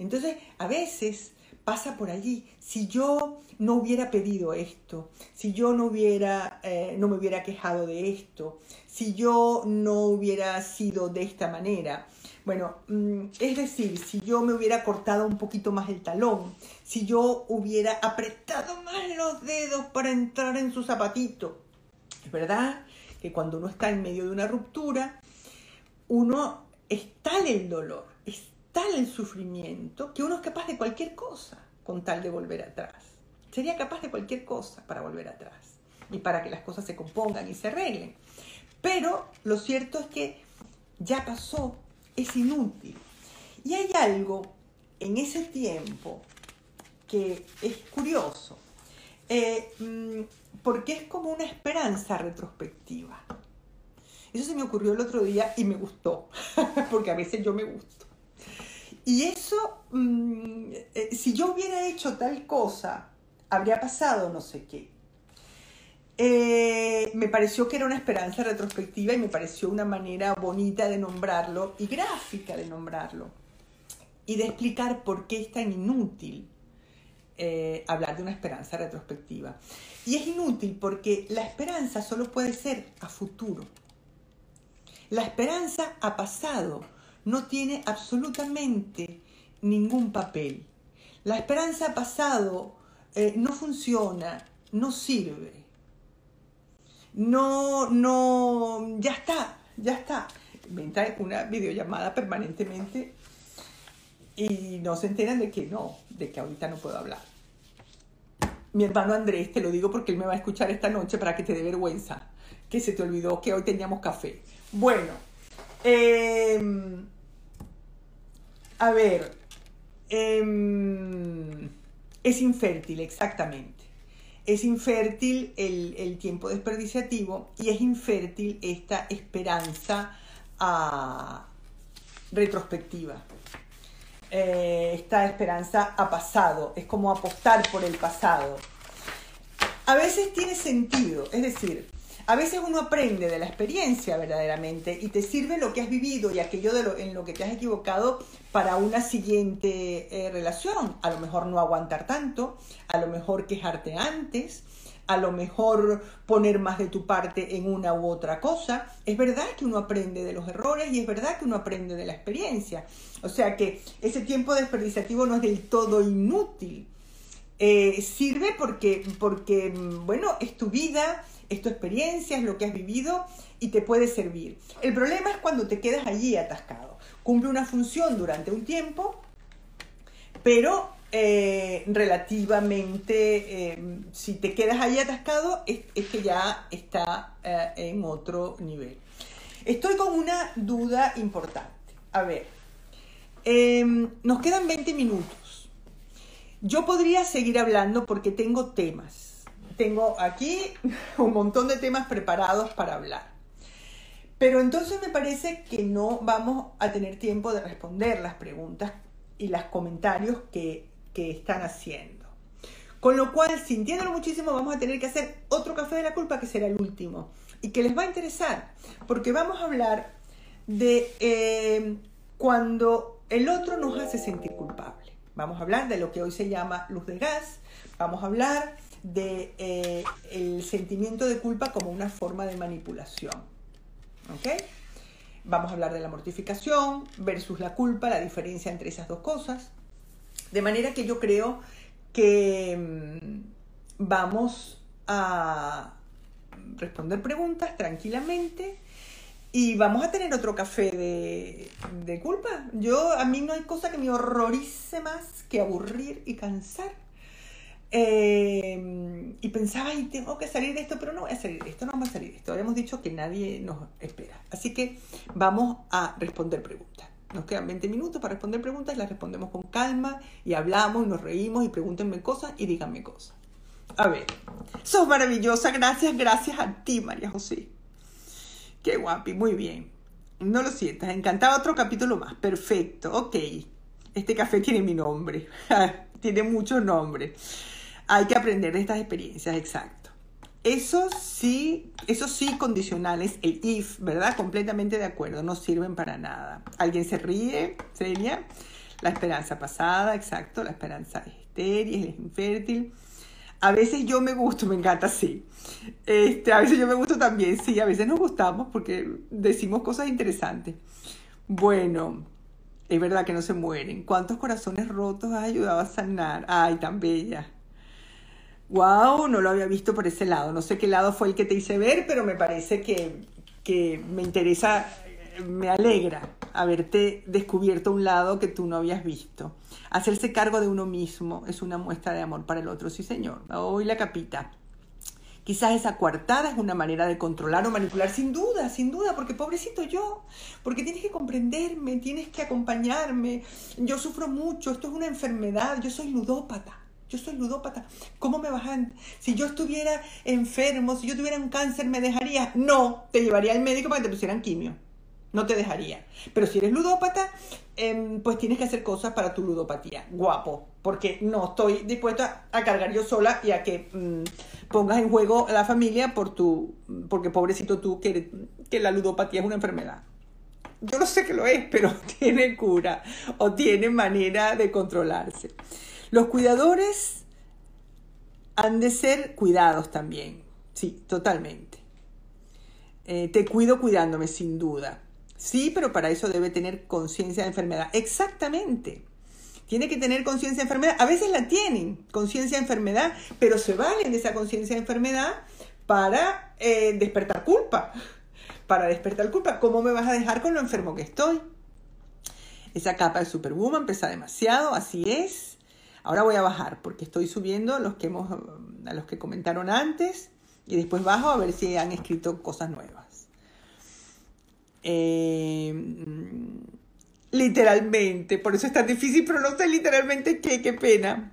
Entonces, a veces pasa por allí. Si yo no hubiera pedido esto, si yo no hubiera, eh, no me hubiera quejado de esto, si yo no hubiera sido de esta manera, bueno, mm, es decir, si yo me hubiera cortado un poquito más el talón, si yo hubiera apretado más los dedos para entrar en su zapatito. Es verdad que cuando uno está en medio de una ruptura, uno es tal el dolor, es tal el sufrimiento que uno es capaz de cualquier cosa con tal de volver atrás. Sería capaz de cualquier cosa para volver atrás y para que las cosas se compongan y se arreglen. Pero lo cierto es que ya pasó, es inútil. Y hay algo en ese tiempo que es curioso, eh, mm, porque es como una esperanza retrospectiva. Eso se me ocurrió el otro día y me gustó, porque a veces yo me gusto. Y eso, mm, eh, si yo hubiera hecho tal cosa, habría pasado no sé qué. Eh, me pareció que era una esperanza retrospectiva y me pareció una manera bonita de nombrarlo y gráfica de nombrarlo y de explicar por qué es tan inútil eh, hablar de una esperanza retrospectiva. Y es inútil porque la esperanza solo puede ser a futuro. La esperanza a pasado no tiene absolutamente ningún papel. La esperanza pasado eh, no funciona, no sirve. No, no, ya está, ya está. Entra una videollamada permanentemente y no se enteran de que no, de que ahorita no puedo hablar. Mi hermano Andrés, te lo digo porque él me va a escuchar esta noche para que te dé vergüenza, que se te olvidó que hoy teníamos café. Bueno, em, a ver, em, es infértil, exactamente. Es infértil el, tiempo desperdiciativo y es infértil esta esperanza ah, retrospectiva. Eh, esta esperanza ha pasado, es como apostar por el pasado. A veces tiene sentido, es decir, a veces uno aprende de la experiencia verdaderamente y te sirve lo que has vivido y aquello de lo, en lo que te has equivocado para una siguiente eh, relación. A lo mejor no aguantar tanto, a lo mejor quejarte antes, a lo mejor poner más de tu parte en una u otra cosa. Es verdad que uno aprende de los errores y es verdad que uno aprende de la experiencia. O sea que ese tiempo desperdiciativo no es del todo inútil. Eh, sirve porque, porque, bueno, es tu vida, es tu experiencia, es lo que has vivido y te puede servir. El problema es cuando te quedas allí atascado. Cumple una función durante un tiempo, pero eh, relativamente, eh, si te quedas ahí atascado, es, que ya está eh, en otro nivel. Estoy con una duda importante. A ver, em, nos quedan 20 minutos. Yo podría seguir hablando porque tengo temas. Tengo aquí un montón de temas preparados para hablar. Pero entonces me parece que no vamos a tener tiempo de responder las preguntas y los comentarios que que están haciendo. Con lo cual, sintiéndolo muchísimo, vamos a tener que hacer otro café de la culpa que será el último y que les va a interesar, porque vamos a hablar de eh, cuando el otro nos hace sentir culpable. Vamos a hablar de lo que hoy se llama luz de gas, vamos a hablar de eh, el sentimiento de culpa como una forma de manipulación. ¿Ok? Vamos a hablar de la mortificación versus la culpa, la diferencia entre esas dos cosas. De manera que yo creo que mm, vamos a responder preguntas tranquilamente y vamos a tener otro café de, culpa. Yo, a mí no hay cosa que me horrorice más que aburrir y cansar. Eh, y pensaba, y tengo que salir de esto, pero no voy a salir de esto, no vamos a salir de esto. Habíamos dicho que nadie nos espera. Así que vamos a responder preguntas. Nos quedan 20 minutos para responder preguntas y las respondemos con calma y hablamos y nos reímos y pregúntenme cosas y díganme cosas. A ver, sos maravillosa, gracias, gracias a ti, María José. Qué guapi, muy bien. No lo sientas, encantaba otro capítulo más. Perfecto, ok. Este café tiene mi nombre, tiene muchos nombres. Hay que aprender de estas experiencias, exacto. Eso sí, eso sí condicionales, el if, ¿verdad? Completamente de acuerdo, no sirven para nada. ¿Alguien se ríe, Celia? La esperanza pasada, exacto, la esperanza es estéril, es infértil. A veces yo me gusto, me encanta, sí. Este, a veces yo me gusto también, sí, a veces nos gustamos porque decimos cosas interesantes. Bueno, es verdad que no se mueren. ¿Cuántos corazones rotos has ayudado a sanar? Ay, tan bella. Wow, no lo había visto por ese lado. No sé qué lado fue el que te hice ver, pero me parece que, me interesa, me alegra, haberte descubierto un lado que tú no habías visto. Hacerse cargo de uno mismo es una muestra de amor para el otro, sí señor. Hoy la capita. Quizás esa coartada es una manera de controlar o manipular, sin duda, sin duda, porque pobrecito yo, porque tienes que comprenderme, tienes que acompañarme, yo sufro mucho, esto es una enfermedad, yo soy ludópata. Yo soy ludópata. ¿Cómo me vas a.? Si yo estuviera enfermo, si yo tuviera un cáncer, ¿me dejarías? No, te llevaría al médico para que te pusieran quimio no te dejaría. Pero si eres ludópata, em, pues tienes que hacer cosas para tu ludopatía. Guapo, porque no estoy dispuesta a cargar yo sola y a que mm, pongas en juego a la familia por tu, porque pobrecito tú, que, que la ludopatía es una enfermedad. Yo no sé que lo es, pero tiene cura o tiene manera de controlarse. Los cuidadores han de ser cuidados también. Sí, totalmente. Eh, te cuido cuidándome, sin duda. Sí, pero para eso debe tener conciencia de enfermedad. Exactamente. Tiene que tener conciencia de enfermedad. A veces la tienen, conciencia de enfermedad, pero se valen de esa conciencia de enfermedad para eh, despertar culpa. Para despertar culpa. ¿Cómo me vas a dejar con lo enfermo que estoy? Esa capa de Superwoman pesa demasiado, así es. Ahora voy a bajar porque estoy subiendo a los que, hemos, a los que comentaron antes y después bajo a ver si han escrito cosas nuevas. Eh, literalmente, por eso es tan difícil, sé literalmente qué, qué pena.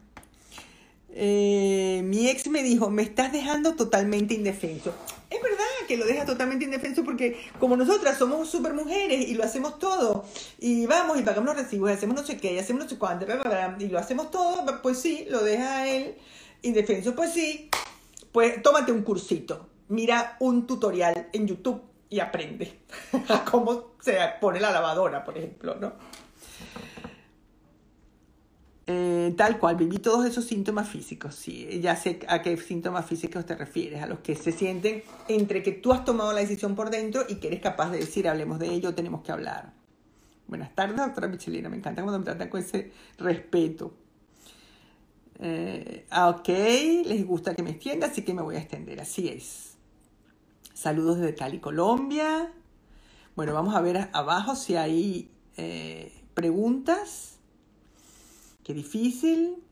Eh, mi ex me dijo, me estás dejando totalmente indefenso. Es verdad que lo deja totalmente indefenso porque como nosotras somos super mujeres y lo hacemos todo, y vamos y pagamos los recibos, hacemos no sé qué, hacemos no sé cuánto, y lo hacemos todo, pues sí, lo deja él indefenso. Pues sí, pues tómate un cursito, mira un tutorial en YouTube y aprende a cómo se pone la lavadora, por ejemplo, ¿no? Eh, tal cual, viví todos esos síntomas físicos, sí, ya sé a qué síntomas físicos te refieres, a los que se sienten entre que tú has tomado la decisión por dentro y que eres capaz de decir, hablemos de ello, tenemos que hablar. Buenas tardes, doctora Michelina, me encanta cuando me tratan con ese respeto. Eh, ah, ok, les gusta que me extienda, así que me voy a extender, así es. Saludos desde Cali, Colombia. Bueno, vamos a ver abajo si hay eh, preguntas. Qué difícil.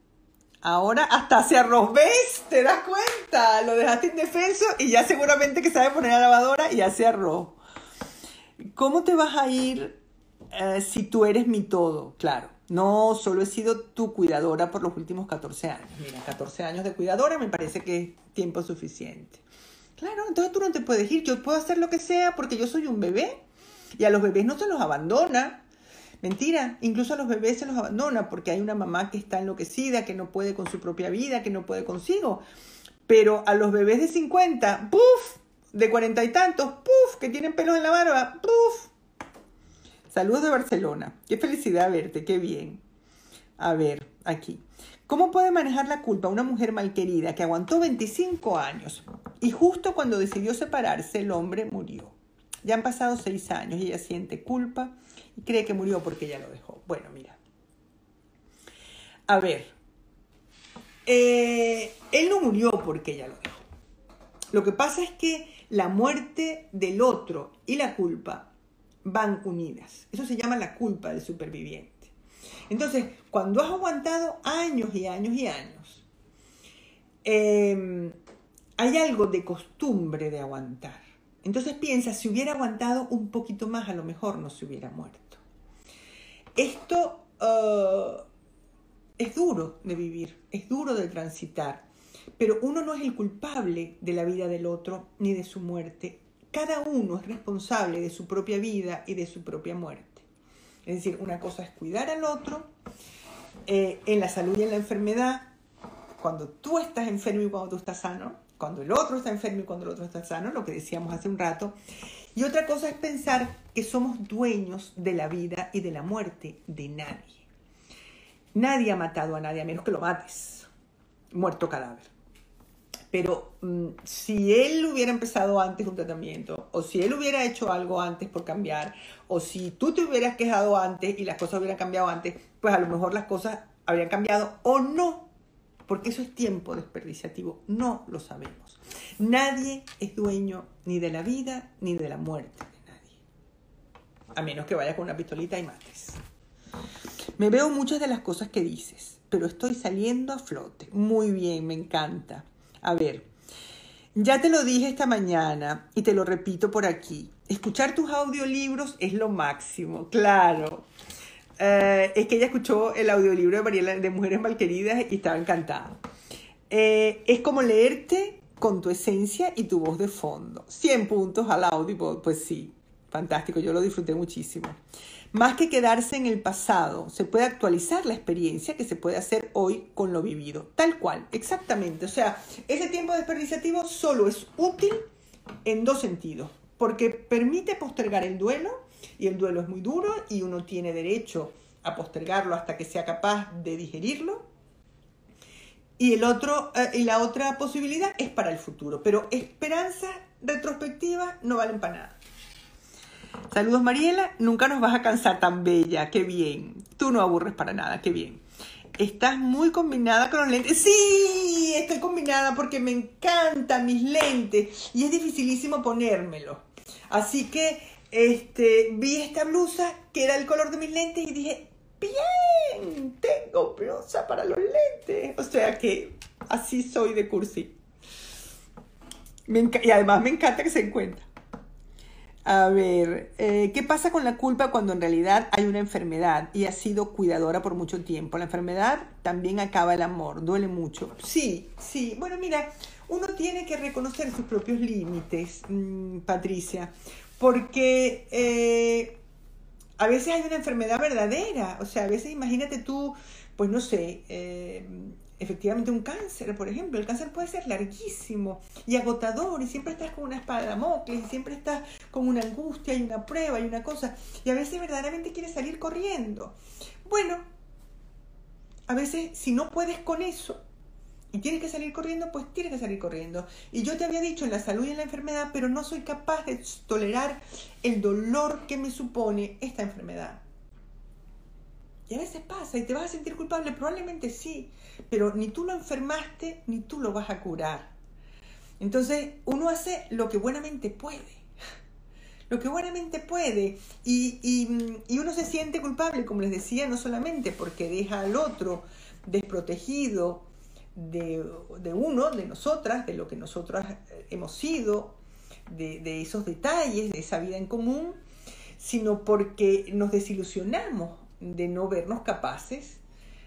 Ahora hasta hace arroz, ¿ves? ¿Te das cuenta? Lo dejaste indefenso y ya seguramente que sabe poner la lavadora y hace arroz. ¿Cómo te vas a ir eh, si tú eres mi todo? Claro, no solo he sido tu cuidadora por los últimos 14 años. Mira, 14 años de cuidadora me parece que es tiempo suficiente. Claro, entonces tú no te puedes ir, yo puedo hacer lo que sea porque yo soy un bebé y a los bebés no se los abandona. Mentira, incluso a los bebés se los abandona porque hay una mamá que está enloquecida, que no puede con su propia vida, que no puede consigo. Pero a los bebés de 50, ¡puf! De cuarenta y tantos, ¡puf! Que tienen pelos en la barba, ¡puf! Saludos de Barcelona. Qué felicidad verte, qué bien. A ver, aquí. ¿Cómo puede manejar la culpa una mujer malquerida que aguantó 25 años y justo cuando decidió separarse el hombre murió? Ya han pasado seis años y ella siente culpa y cree que murió porque ella lo dejó. Bueno, mira. A ver, eh, él no murió porque ella lo dejó. Lo que pasa es que la muerte del otro y la culpa van unidas. Eso se llama la culpa del superviviente. Entonces, cuando has aguantado años y años y años, em, hay algo de costumbre de aguantar. Entonces piensa, si hubiera aguantado un poquito más, a lo mejor no se hubiera muerto. Esto uh, es duro de vivir, es duro de transitar, pero uno no es el culpable de la vida del otro ni de su muerte. Cada uno es responsable de su propia vida y de su propia muerte. Es decir, una cosa es cuidar al otro eh, en la salud y en la enfermedad, cuando tú estás enfermo y cuando tú estás sano, cuando el otro está enfermo y cuando el otro está sano, lo que decíamos hace un rato. Y otra cosa es pensar que somos dueños de la vida y de la muerte de nadie. Nadie ha matado a nadie a menos que lo mates, muerto cadáver. Pero mm, si él hubiera empezado antes un tratamiento, o si él hubiera hecho algo antes por cambiar, o si tú te hubieras quejado antes y las cosas hubieran cambiado antes, pues a lo mejor las cosas habrían cambiado o no, porque eso es tiempo desperdiciativo, no lo sabemos. Nadie es dueño ni de la vida ni de la muerte de nadie. A menos que vayas con una pistolita y mates. Me veo muchas de las cosas que dices, pero estoy saliendo a flote. Muy bien, me encanta. A ver, ya te lo dije esta mañana y te lo repito por aquí. Escuchar tus audiolibros es lo máximo, claro. Eh, es que ella escuchó el audiolibro de Mariela de Mujeres Malqueridas y estaba encantada. Eh, es como leerte con tu esencia y tu voz de fondo. 100 puntos al audio, pues sí, fantástico, yo lo disfruté muchísimo. Más que quedarse en el pasado, se puede actualizar la experiencia que se puede hacer hoy con lo vivido. Tal cual, exactamente. O sea, ese tiempo desperdiciativo solo es útil en dos sentidos. Porque permite postergar el duelo, y el duelo es muy duro, y uno tiene derecho a postergarlo hasta que sea capaz de digerirlo. Y, el otro, eh, y la otra posibilidad es para el futuro. Pero esperanza retrospectiva no valen para nada. Saludos Mariela, nunca nos vas a cansar tan bella, qué bien. Tú no aburres para nada, qué bien. Estás muy combinada con los lentes. Sí, estoy combinada porque me encantan mis lentes y es dificilísimo ponérmelo. Así que este, vi esta blusa que era el color de mis lentes y dije, bien, tengo blusa para los lentes. O sea que así soy de cursi. y además me encanta que se encuentra. A ver, eh, ¿qué pasa con la culpa cuando en realidad hay una enfermedad y ha sido cuidadora por mucho tiempo? La enfermedad también acaba el amor, duele mucho. Sí, sí. Bueno, mira, uno tiene que reconocer sus propios límites, mm, Patricia, porque eh, a veces hay una enfermedad verdadera. O sea, a veces imagínate tú, pues no sé, eh, efectivamente un cáncer, por ejemplo. El cáncer puede ser larguísimo y agotador y siempre estás con una espada de y siempre estás con una angustia y una prueba y una cosa y a veces verdaderamente quieres salir corriendo. Bueno, a veces si no puedes con eso y tienes que salir corriendo, pues tienes que salir corriendo. Y yo te había dicho en la salud y en la enfermedad, pero no soy capaz de tolerar el dolor que me supone esta enfermedad. Y a veces pasa y te vas a sentir culpable, probablemente sí, pero ni tú lo enfermaste ni tú lo vas a curar. Entonces uno hace lo que buenamente puede, lo que buenamente puede, y, uno se siente culpable, como les decía, no solamente porque deja al otro desprotegido de, uno, de nosotras, de lo que nosotras hemos sido, de, de esos detalles, de esa vida en común, sino porque nos desilusionamos de no vernos capaces,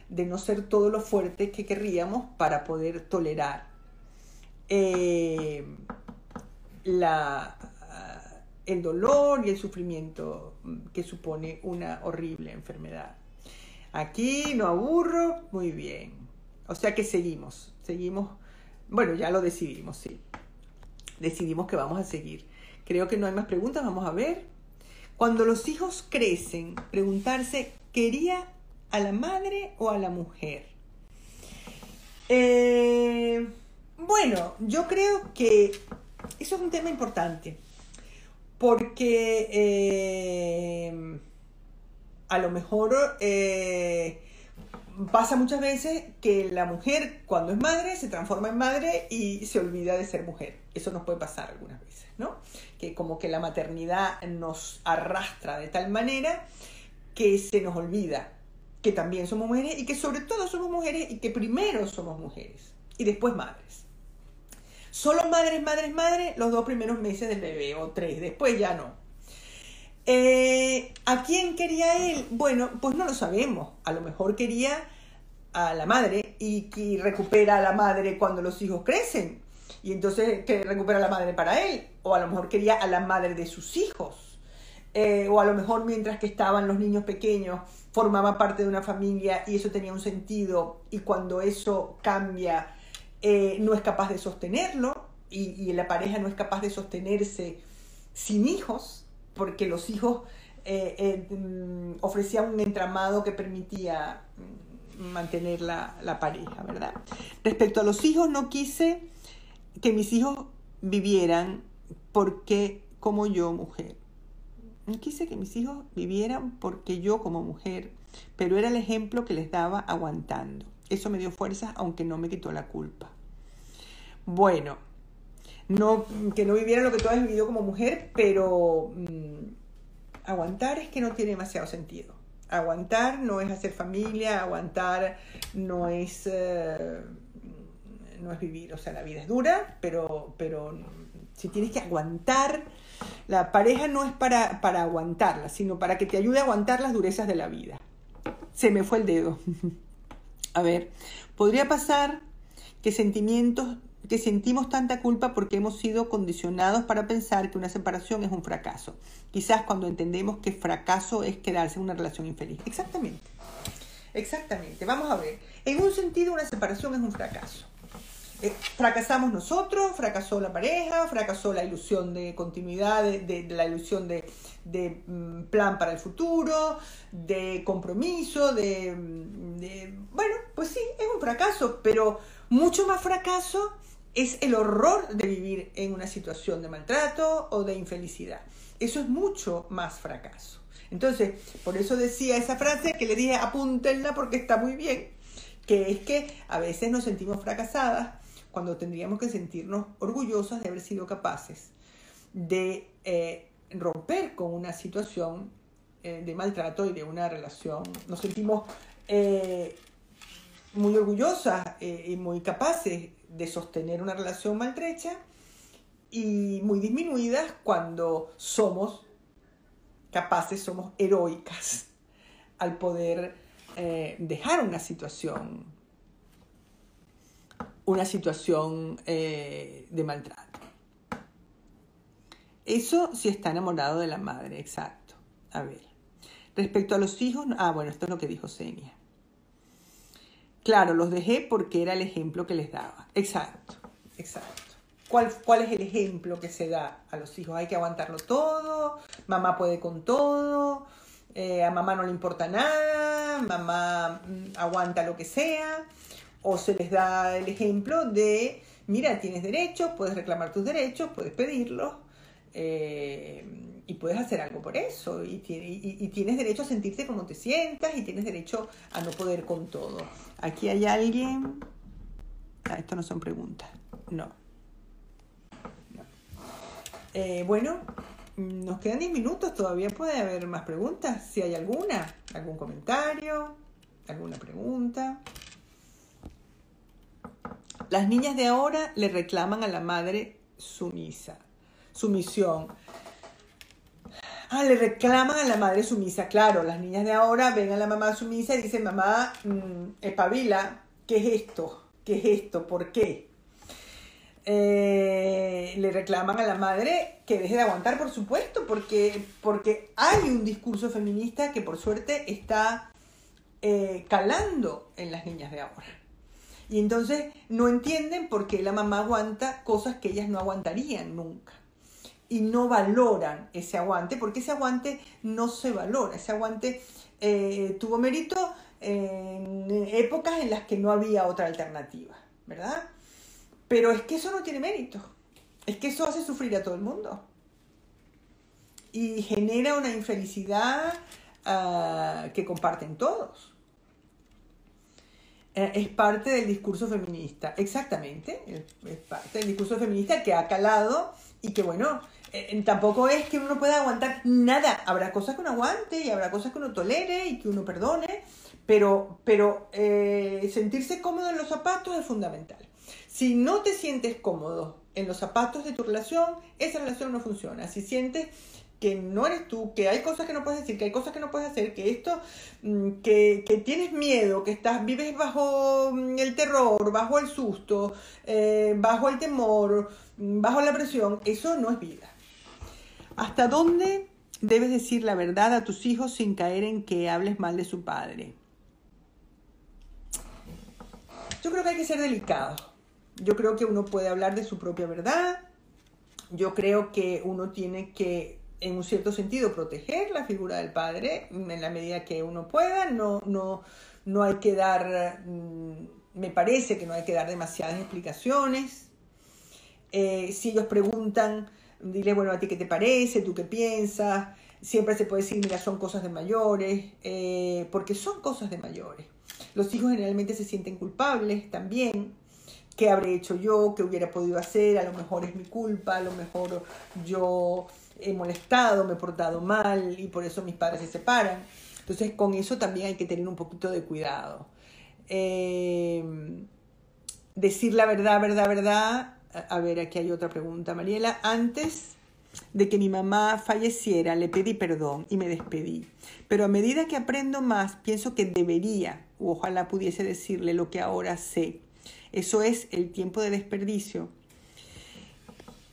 de no ser todo lo fuertes que querríamos para poder tolerar eh, la, el dolor y el sufrimiento que supone una horrible enfermedad. Aquí no aburro, muy bien. O sea que seguimos, seguimos, bueno, ya lo decidimos, sí. Decidimos que vamos a seguir. Creo que no hay más preguntas, vamos a ver. Cuando los hijos crecen, preguntarse ¿Quería a la madre o a la mujer? Eh, bueno, yo creo que eso es un tema importante, porque eh, a lo mejor eh, pasa muchas veces que la mujer cuando es madre se transforma en madre y se olvida de ser mujer. Eso nos puede pasar algunas veces, ¿no? Que como que la maternidad nos arrastra de tal manera que se nos olvida que también somos mujeres y que sobre todo somos mujeres y que primero somos mujeres y después madres. Solo madres, madres, madres los dos primeros meses del bebé o tres, después ya no. Eh, ¿A quién quería él? Bueno, pues no lo sabemos. A lo mejor quería a la madre y, que recupera a la madre cuando los hijos crecen. Y entonces que recupera a la madre para él. O a lo mejor quería a la madre de sus hijos eh, o a lo mejor mientras que estaban los niños pequeños formaba parte de una familia y eso tenía un sentido y cuando eso cambia eh, no es capaz de sostenerlo y, la pareja no es capaz de sostenerse sin hijos porque los hijos eh, mm, ofrecían un entramado que permitía mm, mantener la, la pareja, ¿verdad? Respecto a los hijos, no quise que mis hijos vivieran porque como yo, mujer. No quise que mis hijos vivieran porque yo como mujer, pero era el ejemplo que les daba aguantando. Eso me dio fuerza, aunque no me quitó la culpa. Bueno, no, que no viviera lo que tú has vivido como mujer, pero mm, Aguantar es que no tiene demasiado sentido. Aguantar no es hacer familia, aguantar no es, eh, no es vivir. O sea, la vida es dura, pero, pero si tienes que aguantar, la pareja no es para, para aguantarla, sino para que te ayude a aguantar las durezas de la vida. Se me fue el dedo. a ver, podría pasar que sentimientos que sentimos tanta culpa porque hemos sido condicionados para pensar que una separación es un fracaso. Quizás cuando entendemos que fracaso es quedarse en una relación infeliz. Exactamente. Exactamente. Vamos a ver. En un sentido, una separación es un fracaso. Eh, fracasamos nosotros, fracasó la pareja, fracasó la ilusión de continuidad, de, la ilusión de, de, mm, plan para el futuro, de compromiso, de, de... Bueno, pues sí, es un fracaso, pero mucho más fracaso es el horror de vivir en una situación de maltrato o de infelicidad. Eso es mucho más fracaso. Entonces, por eso decía esa frase que le dije, apúntenla porque está muy bien, que es que a veces nos sentimos fracasadas cuando tendríamos que sentirnos orgullosas de haber sido capaces de eh, romper con una situación eh, de maltrato y de una relación. Nos sentimos eh, muy orgullosas y muy capaces de sostener una relación maltrecha y muy disminuidas cuando somos capaces, somos heroicas al poder eh, dejar una situación, una situación eh, de maltrato. Eso si está enamorado de la madre, exacto. A ver. Respecto a los hijos, ah, bueno, esto es lo que dijo Senia. Claro, los dejé porque era el ejemplo que les daba. Exacto, exacto. ¿Cuál, ¿Cuál es el ejemplo que se da a los hijos? Hay que aguantarlo todo, mamá puede con todo, eh, a mamá no le importa nada, mamá mm, aguanta lo que sea, o se les da el ejemplo de, mira, tienes derechos, puedes reclamar tus derechos, puedes pedirlos, eh, y puedes hacer algo por eso, y, tienes derecho a sentirte como te sientas, y tienes derecho a no poder con todo. Aquí hay alguien... Ah, esto no son preguntas. No. Eh, bueno, nos quedan 10 minutos, todavía puede haber más preguntas, si hay alguna, algún comentario, alguna pregunta. Las niñas de ahora le reclaman a la madre sumisa, sumisión. Ah, le reclaman a la madre sumisa. Claro, las niñas de ahora ven a la mamá sumisa y dicen, mamá, mmm, espabila, ¿qué es esto? ¿Qué es esto? ¿Por qué? Eh, le reclaman a la madre que deje de aguantar, por supuesto, porque, porque hay un discurso feminista que por suerte está eh, calando en las niñas de ahora. Y entonces no entienden por qué la mamá aguanta cosas que ellas no aguantarían nunca y no valoran ese aguante, porque ese aguante no se valora, ese aguante eh, tuvo mérito en épocas en las que no había otra alternativa, ¿verdad? Pero es que eso no tiene mérito, es que eso hace sufrir a todo el mundo y genera una infelicidad uh, que comparten todos. Eh, es parte del discurso feminista, exactamente, es parte del discurso feminista que ha calado y que bueno, eh, tampoco es que uno pueda aguantar nada. Habrá cosas que uno aguante y habrá cosas que uno tolere y que uno perdone, pero, pero eh, sentirse cómodo en los zapatos es fundamental. Si no te sientes cómodo en los zapatos de tu relación, esa relación no funciona. Si sientes que no eres tú, que hay cosas que no puedes decir, que hay cosas que no puedes hacer, que esto, mm, que, que tienes miedo, que estás, vives bajo mm, el terror, bajo el susto, eh, bajo el temor, bajo la presión, eso no es vida. ¿Hasta dónde debes decir la verdad a tus hijos sin caer en que hables mal de su padre? Yo creo que hay que ser delicado. Yo creo que uno puede hablar de su propia verdad. Yo creo que uno tiene que, en un cierto sentido, proteger la figura del padre en la medida que uno pueda. No, no, no hay que dar, mm, me parece que no hay que dar demasiadas explicaciones. Eh, si ellos preguntan, dile, bueno, a ti qué te parece, tú qué piensas. Siempre se puede decir, mira, son cosas de mayores, eh, porque son cosas de mayores. Los hijos generalmente se sienten culpables también. ¿Qué habré hecho yo? ¿Qué hubiera podido hacer? A lo mejor es mi culpa, a lo mejor yo he molestado, me he portado mal y por eso mis padres se separan. Entonces con eso también hay que tener un poquito de cuidado. Eh, decir la verdad, verdad, verdad. A ver, aquí hay otra pregunta, Mariela. Antes de que mi mamá falleciera, le pedí perdón y me despedí. Pero a medida que aprendo más, pienso que debería, o ojalá pudiese decirle lo que ahora sé. Eso es el tiempo de desperdicio.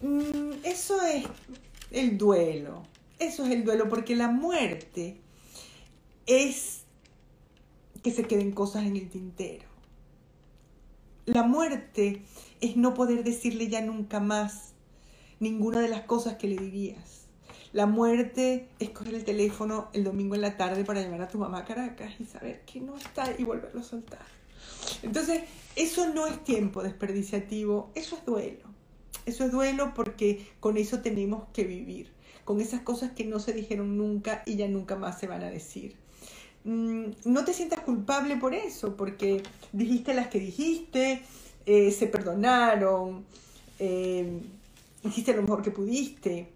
Mm, eso es el duelo. Eso es el duelo, porque la muerte es que se queden cosas en el tintero. La muerte es no poder decirle ya nunca más ninguna de las cosas que le dirías. La muerte es coger el teléfono el domingo en la tarde para llamar a tu mamá a Caracas y saber que no está y volverlo a soltar. Entonces, eso no es tiempo desperdiciativo, eso es duelo. Eso es duelo porque con eso tenemos que vivir, con esas cosas que no se dijeron nunca y ya nunca más se van a decir. Mm, no te sientas culpable por eso, porque dijiste las que dijiste, eh, se perdonaron, eh, hiciste lo mejor que pudiste,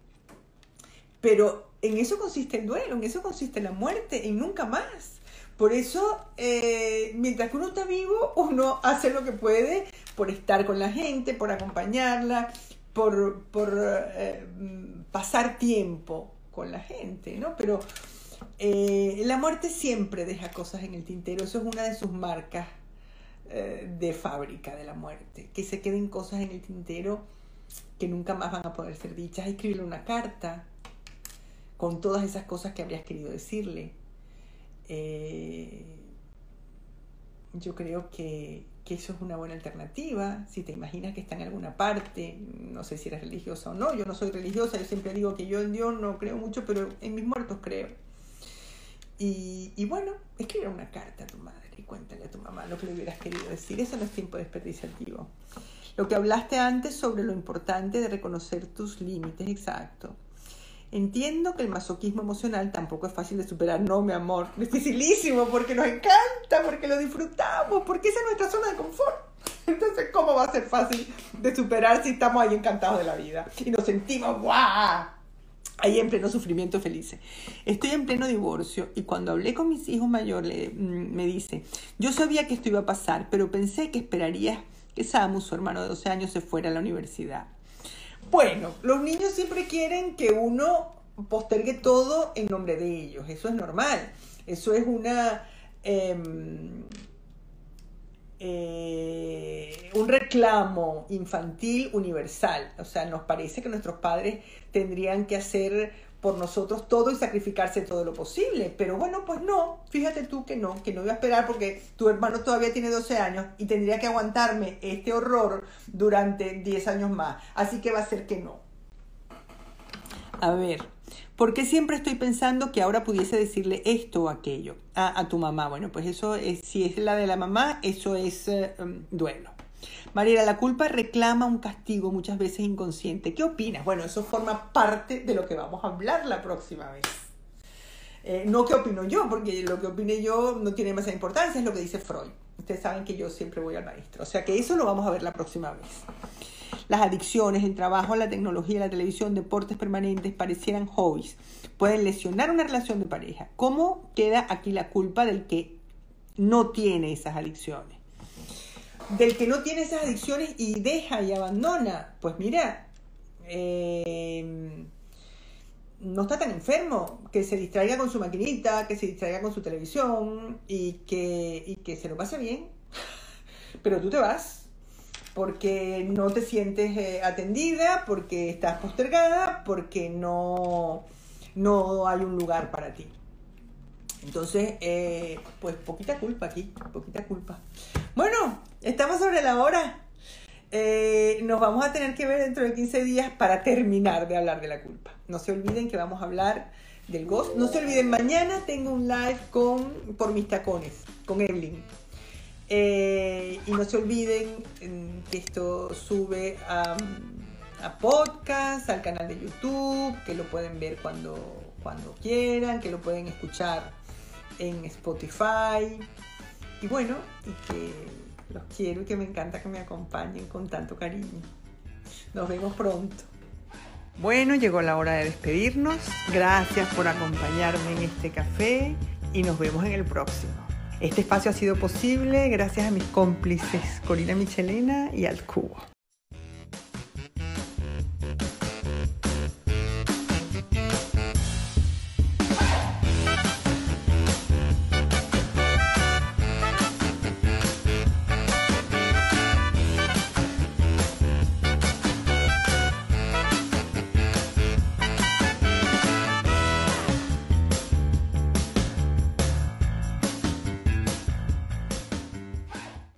pero en eso consiste el duelo, en eso consiste la muerte, en nunca más. Por eso, eh, mientras uno está vivo, uno hace lo que puede por estar con la gente, por acompañarla, por, por pasar tiempo con la gente, ¿no? Pero la muerte siempre deja cosas en el tintero, eso es una de sus marcas eh, de fábrica de la muerte, que se queden cosas en el tintero que nunca más van a poder ser dichas. Escribirle una carta con todas esas cosas que habrías querido decirle. Eh, yo creo que, que, eso es una buena alternativa. Si te imaginas que está en alguna parte, no sé si eres religiosa o no, yo no soy religiosa, yo siempre digo que yo en Dios no creo mucho, pero en mis muertos creo. Y, bueno, escribe una carta a tu madre y cuéntale a tu mamá lo que le hubieras querido decir. Eso no es tiempo desperdiciativo. Lo que hablaste antes sobre lo importante de reconocer tus límites, exacto. Entiendo que el masoquismo emocional tampoco es fácil de superar. No, mi amor, dificilísimo porque nos encanta, porque lo disfrutamos, porque esa es nuestra zona de confort. Entonces, ¿cómo va a ser fácil de superar si estamos ahí encantados de la vida? Y nos sentimos, ¡guau! Ahí en pleno sufrimiento feliz. Estoy en pleno divorcio y cuando hablé con mis hijos mayores mm, me dice, yo sabía que esto iba a pasar, pero pensé que esperaría que Samu, su hermano de 12 años, se fuera a la universidad. Bueno, los niños siempre quieren que uno postergue todo en nombre de ellos, eso es normal, eso es una... Em, eh, un reclamo infantil universal. O sea, nos parece que nuestros padres tendrían que hacer por nosotros todo y sacrificarse todo lo posible. Pero bueno, pues no, fíjate tú que no, que no voy a esperar porque tu hermano todavía tiene 12 años y tendría que aguantarme este horror durante 10 años más. Así que va a ser que no. A ver, ¿Por qué siempre estoy pensando que ahora pudiese decirle esto o aquello a, tu mamá? Bueno, pues eso es, si es la de la mamá, eso es eh, um, duelo. Mariela, la culpa reclama un castigo muchas veces inconsciente. ¿Qué opinas? Bueno, eso forma parte de lo que vamos a hablar la próxima vez. Eh, no qué opino yo, porque lo que opine yo no tiene más importancia, es lo que dice Freud. Ustedes saben que yo siempre voy al maestro. O sea que eso lo vamos a ver la próxima vez las adicciones, el trabajo, la tecnología, la televisión, deportes permanentes parecieran hobbies. Pueden lesionar una relación de pareja. ¿Cómo queda aquí la culpa del que no tiene esas adicciones? Del que no tiene esas adicciones y deja y abandona. Pues mira, em, no está tan enfermo, que se distraiga con su maquinita, que se distraiga con su televisión y que, y que se lo pase bien. Pero tú te vas porque no te sientes eh, atendida, porque estás postergada, porque no, no hay un lugar para ti. Entonces, eh, pues poquita culpa aquí, poquita culpa. Bueno, estamos sobre la hora. Eh, nos vamos a tener que ver dentro de 15 días para terminar de hablar de la culpa. No se olviden que vamos a hablar del ghost. No se olviden, mañana tengo un live con Por mis tacones, con Evelyn. Eh, y no se olviden que esto sube a, podcast, al canal de YouTube, que lo pueden ver cuando, cuando quieran, que lo pueden escuchar en Spotify. Y bueno, y que los quiero y que me encanta que me acompañen con tanto cariño. Nos vemos pronto. Bueno, llegó la hora de despedirnos. Gracias por acompañarme en este café y nos vemos en el próximo. Este espacio ha sido posible gracias a mis cómplices Corina Michelena y al Cubo.